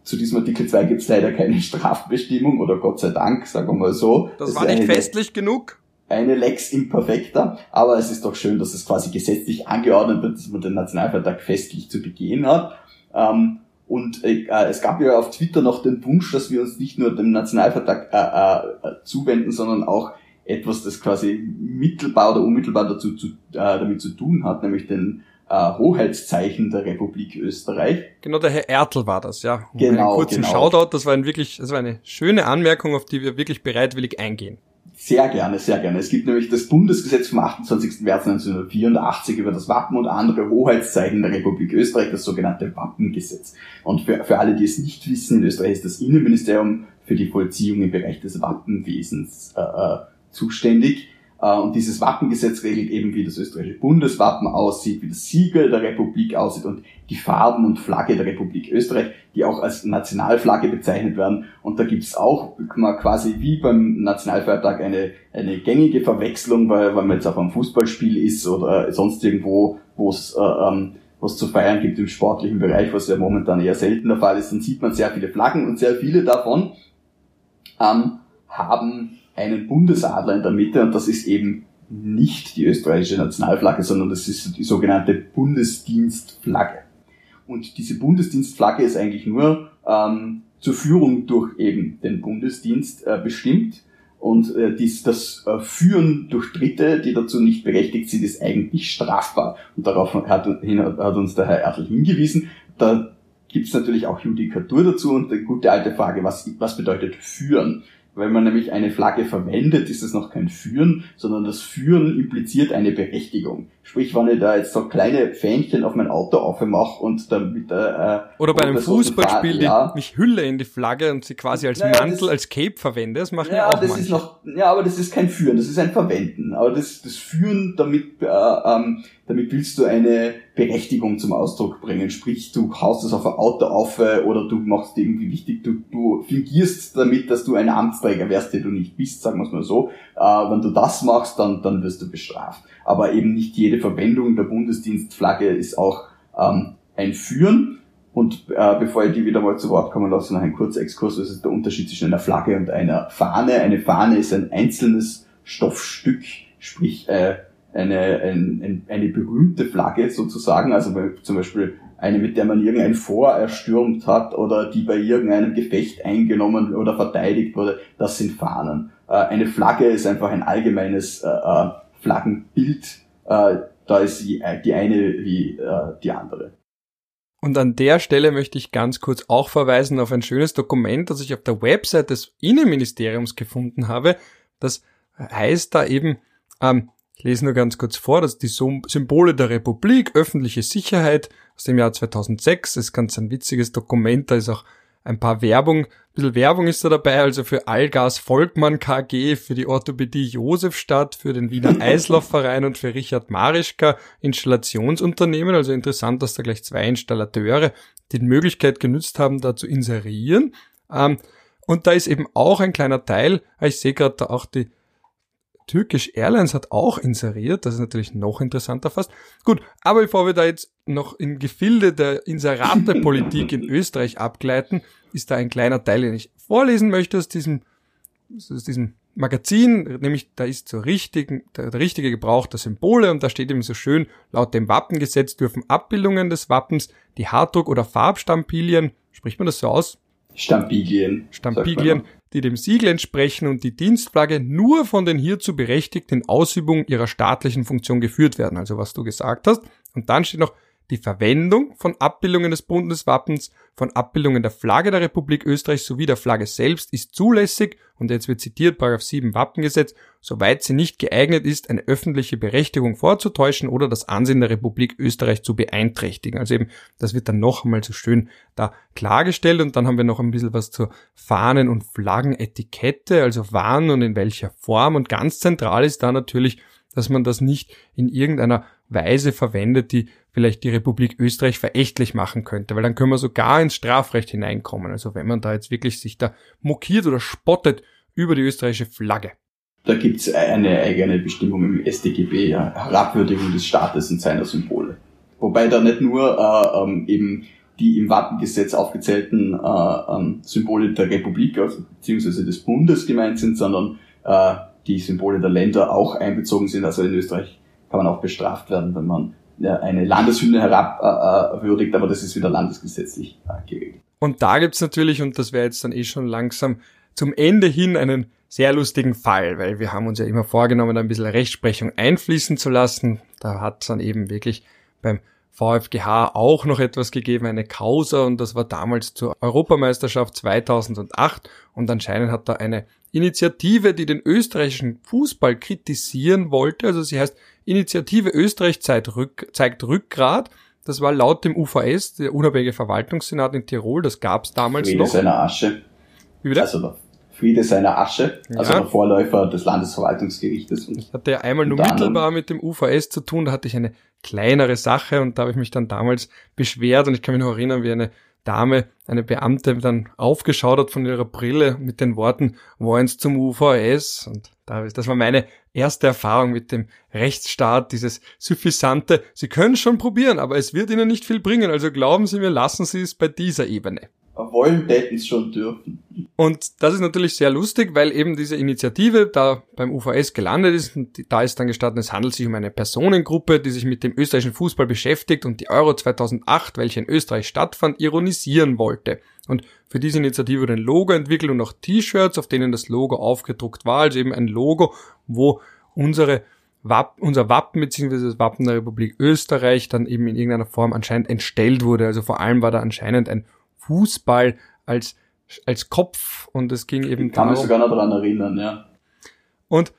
Zu diesem Artikel 2 gibt es leider keine Strafbestimmung oder Gott sei Dank, sagen wir mal so. Das, das war nicht festlich genug? Eine Lex imperfecta, aber es ist doch schön, dass es quasi gesetzlich angeordnet wird, dass man den Nationalfeiertag festlich zu begehen hat. Ähm, und äh, es gab ja auf Twitter noch den Wunsch, dass wir uns nicht nur dem Nationalfeiertag äh, äh, zuwenden, sondern auch etwas, das quasi mittelbar oder unmittelbar dazu zu, äh, damit zu tun hat, nämlich den äh, Hoheitszeichen der Republik Österreich. Genau, der Herr Ertl war das, ja. Um genau. Einen kurzen genau. Shoutout, das war ein wirklich, das war eine schöne Anmerkung, auf die wir wirklich bereitwillig eingehen. Sehr gerne, sehr gerne. Es gibt nämlich das Bundesgesetz vom 28. März 1984 über das Wappen und andere Hoheitszeichen der Republik Österreich, das sogenannte Wappengesetz. Und für, für alle, die es nicht wissen, in Österreich ist das Innenministerium für die Vollziehung im Bereich des Wappenwesens äh, äh zuständig. Äh, und dieses Wappengesetz regelt eben, wie das österreichische Bundeswappen aussieht, wie das Siegel der Republik aussieht und die Farben und Flagge der Republik Österreich, die auch als Nationalflagge bezeichnet werden. Und da gibt's auch quasi wie beim Nationalfeiertag eine, eine gängige Verwechslung, weil, weil man jetzt auf einem Fußballspiel ist oder sonst irgendwo, wo es äh, ähm, was zu feiern gibt im sportlichen Bereich, was ja momentan eher selten der Fall ist, dann sieht man sehr viele Flaggen und sehr viele davon ähm, haben einen Bundesadler in der Mitte und das ist eben nicht die österreichische Nationalflagge, sondern das ist die sogenannte Bundesdienstflagge. Und diese Bundesdienstflagge ist eigentlich nur ähm, zur Führung durch eben den Bundesdienst äh, bestimmt. Und äh, dies, das äh, Führen durch Dritte, die dazu nicht berechtigt sind, ist eigentlich strafbar. Und darauf hat, hat uns der Herr Ertl hingewiesen. Da gibt es natürlich auch Judikatur dazu und eine gute alte Frage, was, was bedeutet führen? Wenn man nämlich eine Flagge verwendet, ist es noch kein Führen, sondern das Führen impliziert eine Berechtigung. Sprich, wenn ich da jetzt so kleine Fähnchen auf mein Auto aufmache und dann mit der äh, Oder bei einem Fußballspiel, ja. mich hülle in die Flagge und sie quasi als naja, Mantel, das, als Cape verwende, das machen ja, auch das manche. ist noch, Ja, aber das ist kein Führen, das ist ein Verwenden. Aber das, das Führen, damit, äh, ähm, damit willst du eine Berechtigung zum Ausdruck bringen. Sprich, du haust es auf ein Auto auf äh, oder du machst irgendwie wichtig, du, du fingierst damit, dass du ein Amtsträger wärst, der du nicht bist, sagen wir es mal so. Äh, wenn du das machst, dann, dann wirst du bestraft aber eben nicht jede Verwendung der Bundesdienstflagge ist auch ähm, ein Führen. Und äh, bevor ich die wieder mal zu Wort kommen lasse, noch ein kurzer Exkurs, was ist der Unterschied zwischen einer Flagge und einer Fahne. Eine Fahne ist ein einzelnes Stoffstück, sprich äh, eine, ein, ein, eine berühmte Flagge sozusagen, also zum Beispiel eine, mit der man irgendein Fort erstürmt hat oder die bei irgendeinem Gefecht eingenommen oder verteidigt wurde, das sind Fahnen. Äh, eine Flagge ist einfach ein allgemeines äh, äh Flaggenbild, da ist die, die eine wie die andere. Und an der Stelle möchte ich ganz kurz auch verweisen auf ein schönes Dokument, das ich auf der Website des Innenministeriums gefunden habe. Das heißt da eben, ähm, ich lese nur ganz kurz vor, dass die Symbole der Republik, öffentliche Sicherheit aus dem Jahr 2006, das ist ganz ein witziges Dokument, da ist auch ein paar Werbung, ein bisschen Werbung ist da dabei, also für Allgas Volkmann KG, für die Orthopädie Josefstadt, für den Wiener Eislaufverein und für Richard Marischka Installationsunternehmen. Also interessant, dass da gleich zwei Installateure die Möglichkeit genützt haben, da zu inserieren. Ähm, und da ist eben auch ein kleiner Teil, ich sehe gerade da auch die Turkish Airlines hat auch inseriert, das ist natürlich noch interessanter fast. Gut, aber bevor wir da jetzt noch in Gefilde der Inseratepolitik in Österreich abgleiten, ist da ein kleiner Teil, den ich vorlesen möchte aus diesem, aus diesem Magazin, nämlich da ist so richtigen, der, der richtige Gebrauch der Symbole und da steht eben so schön, laut dem Wappengesetz dürfen Abbildungen des Wappens, die Hartdruck- oder Farbstampilien, spricht man das so aus? Stampilien. Stampilien, die dem Siegel entsprechen und die Dienstflagge nur von den hierzu Berechtigten in ihrer staatlichen Funktion geführt werden, also was du gesagt hast. Und dann steht noch, die Verwendung von Abbildungen des Bundeswappens, von Abbildungen der Flagge der Republik Österreich sowie der Flagge selbst ist zulässig und jetzt wird zitiert Paragraph 7 Wappengesetz, soweit sie nicht geeignet ist, eine öffentliche Berechtigung vorzutäuschen oder das Ansehen der Republik Österreich zu beeinträchtigen. Also eben, das wird dann noch einmal so schön da klargestellt und dann haben wir noch ein bisschen was zur Fahnen- und Flaggenetikette, also wann und in welcher Form und ganz zentral ist da natürlich, dass man das nicht in irgendeiner Weise verwendet, die vielleicht die Republik Österreich verächtlich machen könnte, weil dann können wir sogar ins Strafrecht hineinkommen. Also wenn man da jetzt wirklich sich da mokiert oder spottet über die österreichische Flagge. Da gibt's eine eigene Bestimmung im StGB, ja, Herabwürdigung des Staates und seiner Symbole. Wobei da nicht nur äh, ähm, eben die im Wappengesetz aufgezählten äh, ähm, Symbole der Republik, also beziehungsweise des Bundes gemeint sind, sondern äh, die Symbole der Länder auch einbezogen sind. Also in Österreich kann man auch bestraft werden, wenn man eine Landeshymne herabwürdigt, aber das ist wieder landesgesetzlich äh, geregelt. Und da gibt's natürlich, und das wäre jetzt dann eh schon langsam zum Ende hin einen sehr lustigen Fall, weil wir haben uns ja immer vorgenommen, ein bisschen Rechtsprechung einfließen zu lassen. Da hat dann eben wirklich beim VfGH auch noch etwas gegeben, eine Causa, und das war damals zur Europameisterschaft 2008. Und anscheinend hat da eine Initiative, die den österreichischen Fußball kritisieren wollte, also sie heißt Initiative Österreich zeigt, Rück, zeigt Rückgrat. Das war laut dem UVS, der unabhängige Verwaltungssenat in Tirol, das gab es damals Friede noch. seiner Asche. Wie wieder? Also Friede seiner Asche, also ja. der Vorläufer des Landesverwaltungsgerichtes. ich hatte ja einmal nur mittelbar mit dem UVS zu tun, da hatte ich eine kleinere Sache und da habe ich mich dann damals beschwert und ich kann mich noch erinnern, wie eine Dame, eine Beamte dann aufgeschaut hat von ihrer Brille mit den Worten, wollen's zum UVS? Und das war meine erste Erfahrung mit dem Rechtsstaat, dieses suffisante, Sie können schon probieren, aber es wird Ihnen nicht viel bringen, also glauben Sie mir, lassen Sie es bei dieser Ebene wollen, hätten es schon dürfen. Und das ist natürlich sehr lustig, weil eben diese Initiative da beim UVS gelandet ist und da ist dann gestanden, es handelt sich um eine Personengruppe, die sich mit dem österreichischen Fußball beschäftigt und die Euro 2008, welche in Österreich stattfand, ironisieren wollte. Und für diese Initiative wurde ein Logo entwickelt und auch T-Shirts, auf denen das Logo aufgedruckt war, also eben ein Logo, wo unsere Wapp, unser Wappen bzw. das Wappen der Republik Österreich dann eben in irgendeiner Form anscheinend entstellt wurde. Also vor allem war da anscheinend ein Fußball als, als Kopf und es ging eben ich kann darum. mich sogar noch daran erinnern, ja. Und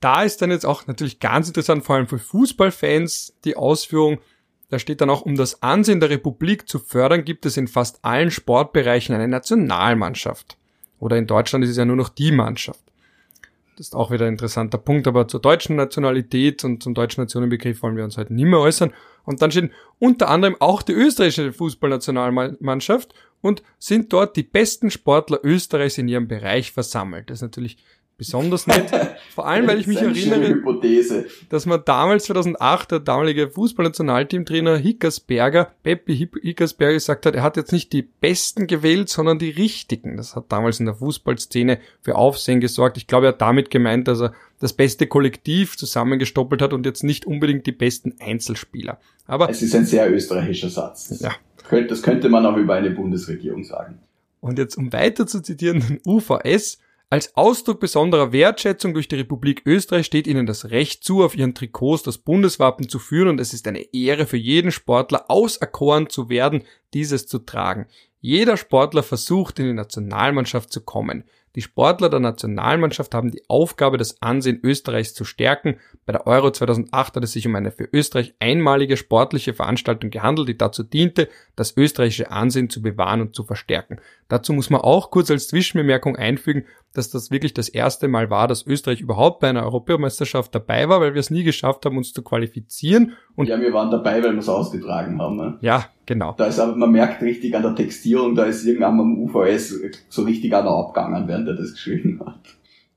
da ist dann jetzt auch natürlich ganz interessant, vor allem für Fußballfans, die Ausführung, da steht dann auch, um das Ansehen der Republik zu fördern, gibt es in fast allen Sportbereichen eine Nationalmannschaft. Oder in Deutschland ist es ja nur noch die Mannschaft. Das ist auch wieder ein interessanter Punkt, aber zur deutschen Nationalität und zum deutschen Nationenbegriff wollen wir uns heute nicht mehr äußern. Und dann steht unter anderem auch die österreichische Fußballnationalmannschaft und sind dort die besten Sportler Österreichs in ihrem Bereich versammelt. Das ist natürlich besonders nett. Vor allem, weil ich mich erinnere, dass man damals 2008 der damalige Fußballnationalteamtrainer Hickersberger, Peppi Hickersberger gesagt hat, er hat jetzt nicht die Besten gewählt, sondern die Richtigen. Das hat damals in der Fußballszene für Aufsehen gesorgt. Ich glaube, er hat damit gemeint, dass er das beste Kollektiv zusammengestoppelt hat und jetzt nicht unbedingt die besten Einzelspieler. Aber es ist ein sehr österreichischer Satz. Ja. Das könnte man auch über eine Bundesregierung sagen. Und jetzt, um weiter zu zitieren, den UVS, als Ausdruck besonderer Wertschätzung durch die Republik Österreich steht ihnen das Recht zu, auf ihren Trikots das Bundeswappen zu führen und es ist eine Ehre für jeden Sportler auserkoren zu werden, dieses zu tragen. Jeder Sportler versucht in die Nationalmannschaft zu kommen. Die Sportler der Nationalmannschaft haben die Aufgabe, das Ansehen Österreichs zu stärken. Bei der Euro 2008 hat es sich um eine für Österreich einmalige sportliche Veranstaltung gehandelt, die dazu diente, das österreichische Ansehen zu bewahren und zu verstärken. Dazu muss man auch kurz als Zwischenbemerkung einfügen, dass das wirklich das erste Mal war, dass Österreich überhaupt bei einer Europameisterschaft dabei war, weil wir es nie geschafft haben, uns zu qualifizieren. Und ja, wir waren dabei, weil wir es ausgetragen haben. Ne? Ja, genau. Da ist aber, man merkt richtig an der Textierung, da ist irgendwann am UVS so richtig einer abgegangen, während er das geschrieben hat.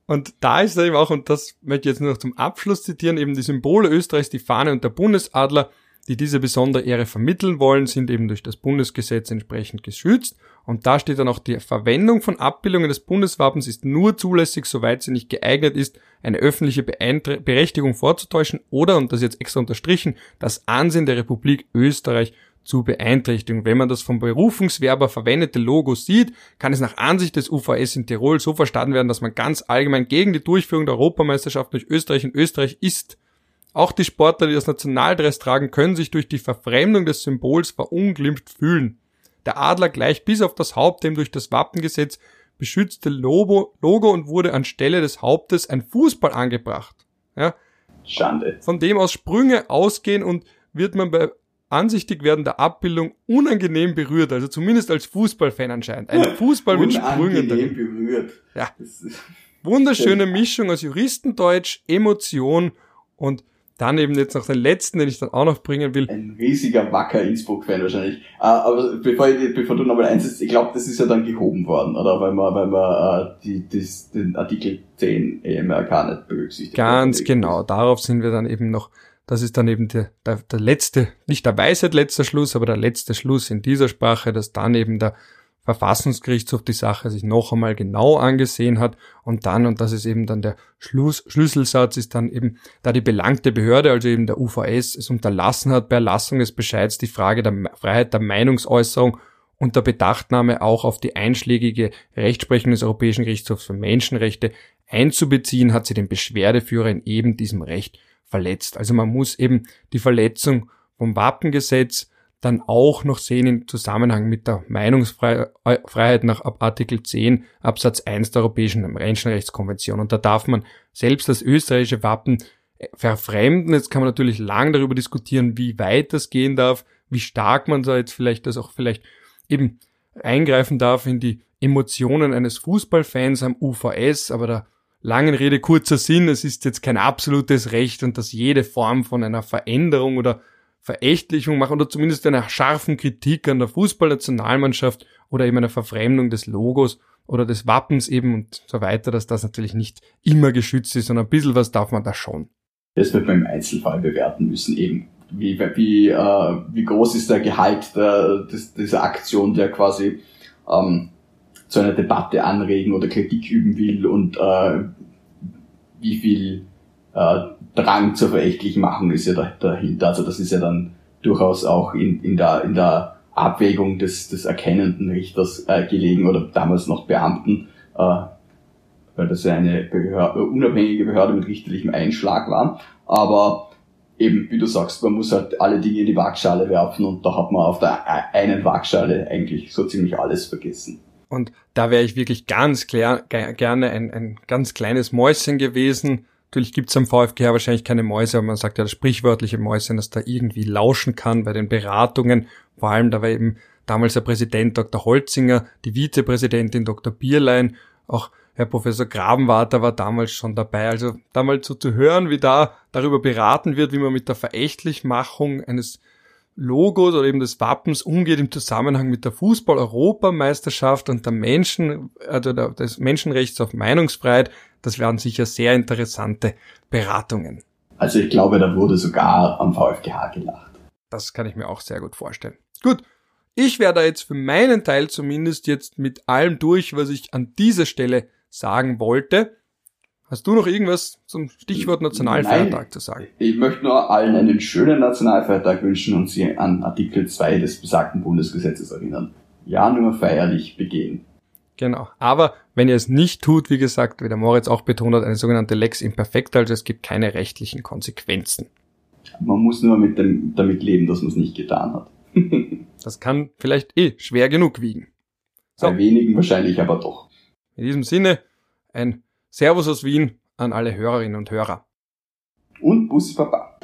Und da ist eben auch, und das möchte ich jetzt nur noch zum Abschluss zitieren, eben die Symbole Österreichs, die Fahne und der Bundesadler, die diese besondere Ehre vermitteln wollen, sind eben durch das Bundesgesetz entsprechend geschützt. Und da steht dann auch, die Verwendung von Abbildungen des Bundeswappens ist nur zulässig, soweit sie nicht geeignet ist, eine öffentliche Berechtigung vorzutäuschen oder, und das jetzt extra unterstrichen, das Ansehen der Republik Österreich zu beeinträchtigen. Wenn man das vom Berufungswerber verwendete Logo sieht, kann es nach Ansicht des UVS in Tirol so verstanden werden, dass man ganz allgemein gegen die Durchführung der Europameisterschaft durch Österreich in Österreich ist. Auch die Sportler, die das Nationaldress tragen, können sich durch die Verfremdung des Symbols verunglimpft fühlen. Der Adler gleicht bis auf das Haupt dem durch das Wappengesetz beschützte Logo, Logo und wurde anstelle des Hauptes ein Fußball angebracht. Ja. Schande. Von dem aus Sprünge ausgehen und wird man bei ansichtig werden der Abbildung unangenehm berührt, also zumindest als Fußballfan anscheinend. Ein Fußball mit Sprüngen. Unangenehm berührt. Ja. Wunderschöne Mischung aus Juristendeutsch, Emotion und dann eben jetzt noch den letzten, den ich dann auch noch bringen will. Ein riesiger Wacker Innsbruck-Fan wahrscheinlich. Uh, aber bevor, ich, bevor du nochmal eins ist, ich glaube, das ist ja dann gehoben worden, oder? Weil man, weil man uh, die, das, den Artikel 10 EMRK nicht berücksichtigt Ganz genau, darauf sind wir dann eben noch, das ist dann eben der, der, der letzte, nicht der Weisheit letzter Schluss, aber der letzte Schluss in dieser Sprache, dass dann eben der Verfassungsgerichtshof die Sache sich noch einmal genau angesehen hat und dann, und das ist eben dann der Schluss, Schlüsselsatz, ist dann eben, da die belangte Behörde, also eben der UVS, es unterlassen hat, bei Erlassung des Bescheids die Frage der Freiheit der Meinungsäußerung unter Bedachtnahme auch auf die einschlägige Rechtsprechung des Europäischen Gerichtshofs für Menschenrechte einzubeziehen, hat sie den Beschwerdeführer in eben diesem Recht verletzt. Also man muss eben die Verletzung vom Wappengesetz dann auch noch sehen im Zusammenhang mit der Meinungsfreiheit nach Artikel 10 Absatz 1 der Europäischen Menschenrechtskonvention. Und da darf man selbst das österreichische Wappen äh, verfremden. Jetzt kann man natürlich lang darüber diskutieren, wie weit das gehen darf, wie stark man da jetzt vielleicht das auch vielleicht eben eingreifen darf in die Emotionen eines Fußballfans am UVS, aber da langen Rede kurzer Sinn, es ist jetzt kein absolutes Recht und dass jede Form von einer Veränderung oder Verächtlichung machen oder zumindest einer scharfen Kritik an der Fußballnationalmannschaft oder eben einer Verfremdung des Logos oder des Wappens eben und so weiter, dass das natürlich nicht immer geschützt ist, sondern ein bisschen was darf man da schon. Das wird man im Einzelfall bewerten müssen, eben wie, wie, äh, wie groß ist der Gehalt der, des, dieser Aktion, der quasi ähm, zu einer Debatte anregen oder Kritik üben will und äh, wie viel äh, Drang zur verächtlichen Machung ist ja dahinter. Also das ist ja dann durchaus auch in, in, der, in der Abwägung des, des erkennenden Richters äh, gelegen oder damals noch Beamten, äh, weil das ja eine Behörde, unabhängige Behörde mit richterlichem Einschlag war. Aber eben, wie du sagst, man muss halt alle Dinge in die Waagschale werfen und da hat man auf der einen Waagschale eigentlich so ziemlich alles vergessen. Und da wäre ich wirklich ganz klar, gerne ein, ein ganz kleines Mäuschen gewesen, Natürlich gibt's am VfGH wahrscheinlich keine Mäuse, aber man sagt ja das sprichwörtliche Mäuschen, dass da irgendwie lauschen kann bei den Beratungen. Vor allem, da war eben damals der Präsident Dr. Holzinger, die Vizepräsidentin Dr. Bierlein, auch Herr Professor Grabenwarter war damals schon dabei. Also damals so zu hören, wie da darüber beraten wird, wie man mit der Verächtlichmachung eines Logos oder eben des Wappens umgeht im Zusammenhang mit der Fußball-Europameisterschaft und der Menschen, also des Menschenrechts auf Meinungsfreiheit. Das wären sicher sehr interessante Beratungen. Also ich glaube, da wurde sogar am VfGH gelacht. Das kann ich mir auch sehr gut vorstellen. Gut. Ich werde jetzt für meinen Teil zumindest jetzt mit allem durch, was ich an dieser Stelle sagen wollte. Hast du noch irgendwas zum Stichwort Nationalfeiertag Nein, zu sagen? Ich möchte nur allen einen schönen Nationalfeiertag wünschen und sie an Artikel 2 des besagten Bundesgesetzes erinnern. Ja, nur feierlich begehen. Genau. Aber wenn ihr es nicht tut, wie gesagt, wie der Moritz auch betont hat, eine sogenannte Lex Imperfecta, also es gibt keine rechtlichen Konsequenzen. Man muss nur mit dem, damit leben, dass man es nicht getan hat. das kann vielleicht eh schwer genug wiegen. So. Bei wenigen wahrscheinlich aber doch. In diesem Sinne, ein Servus aus Wien an alle Hörerinnen und Hörer. Und Bussi Papa.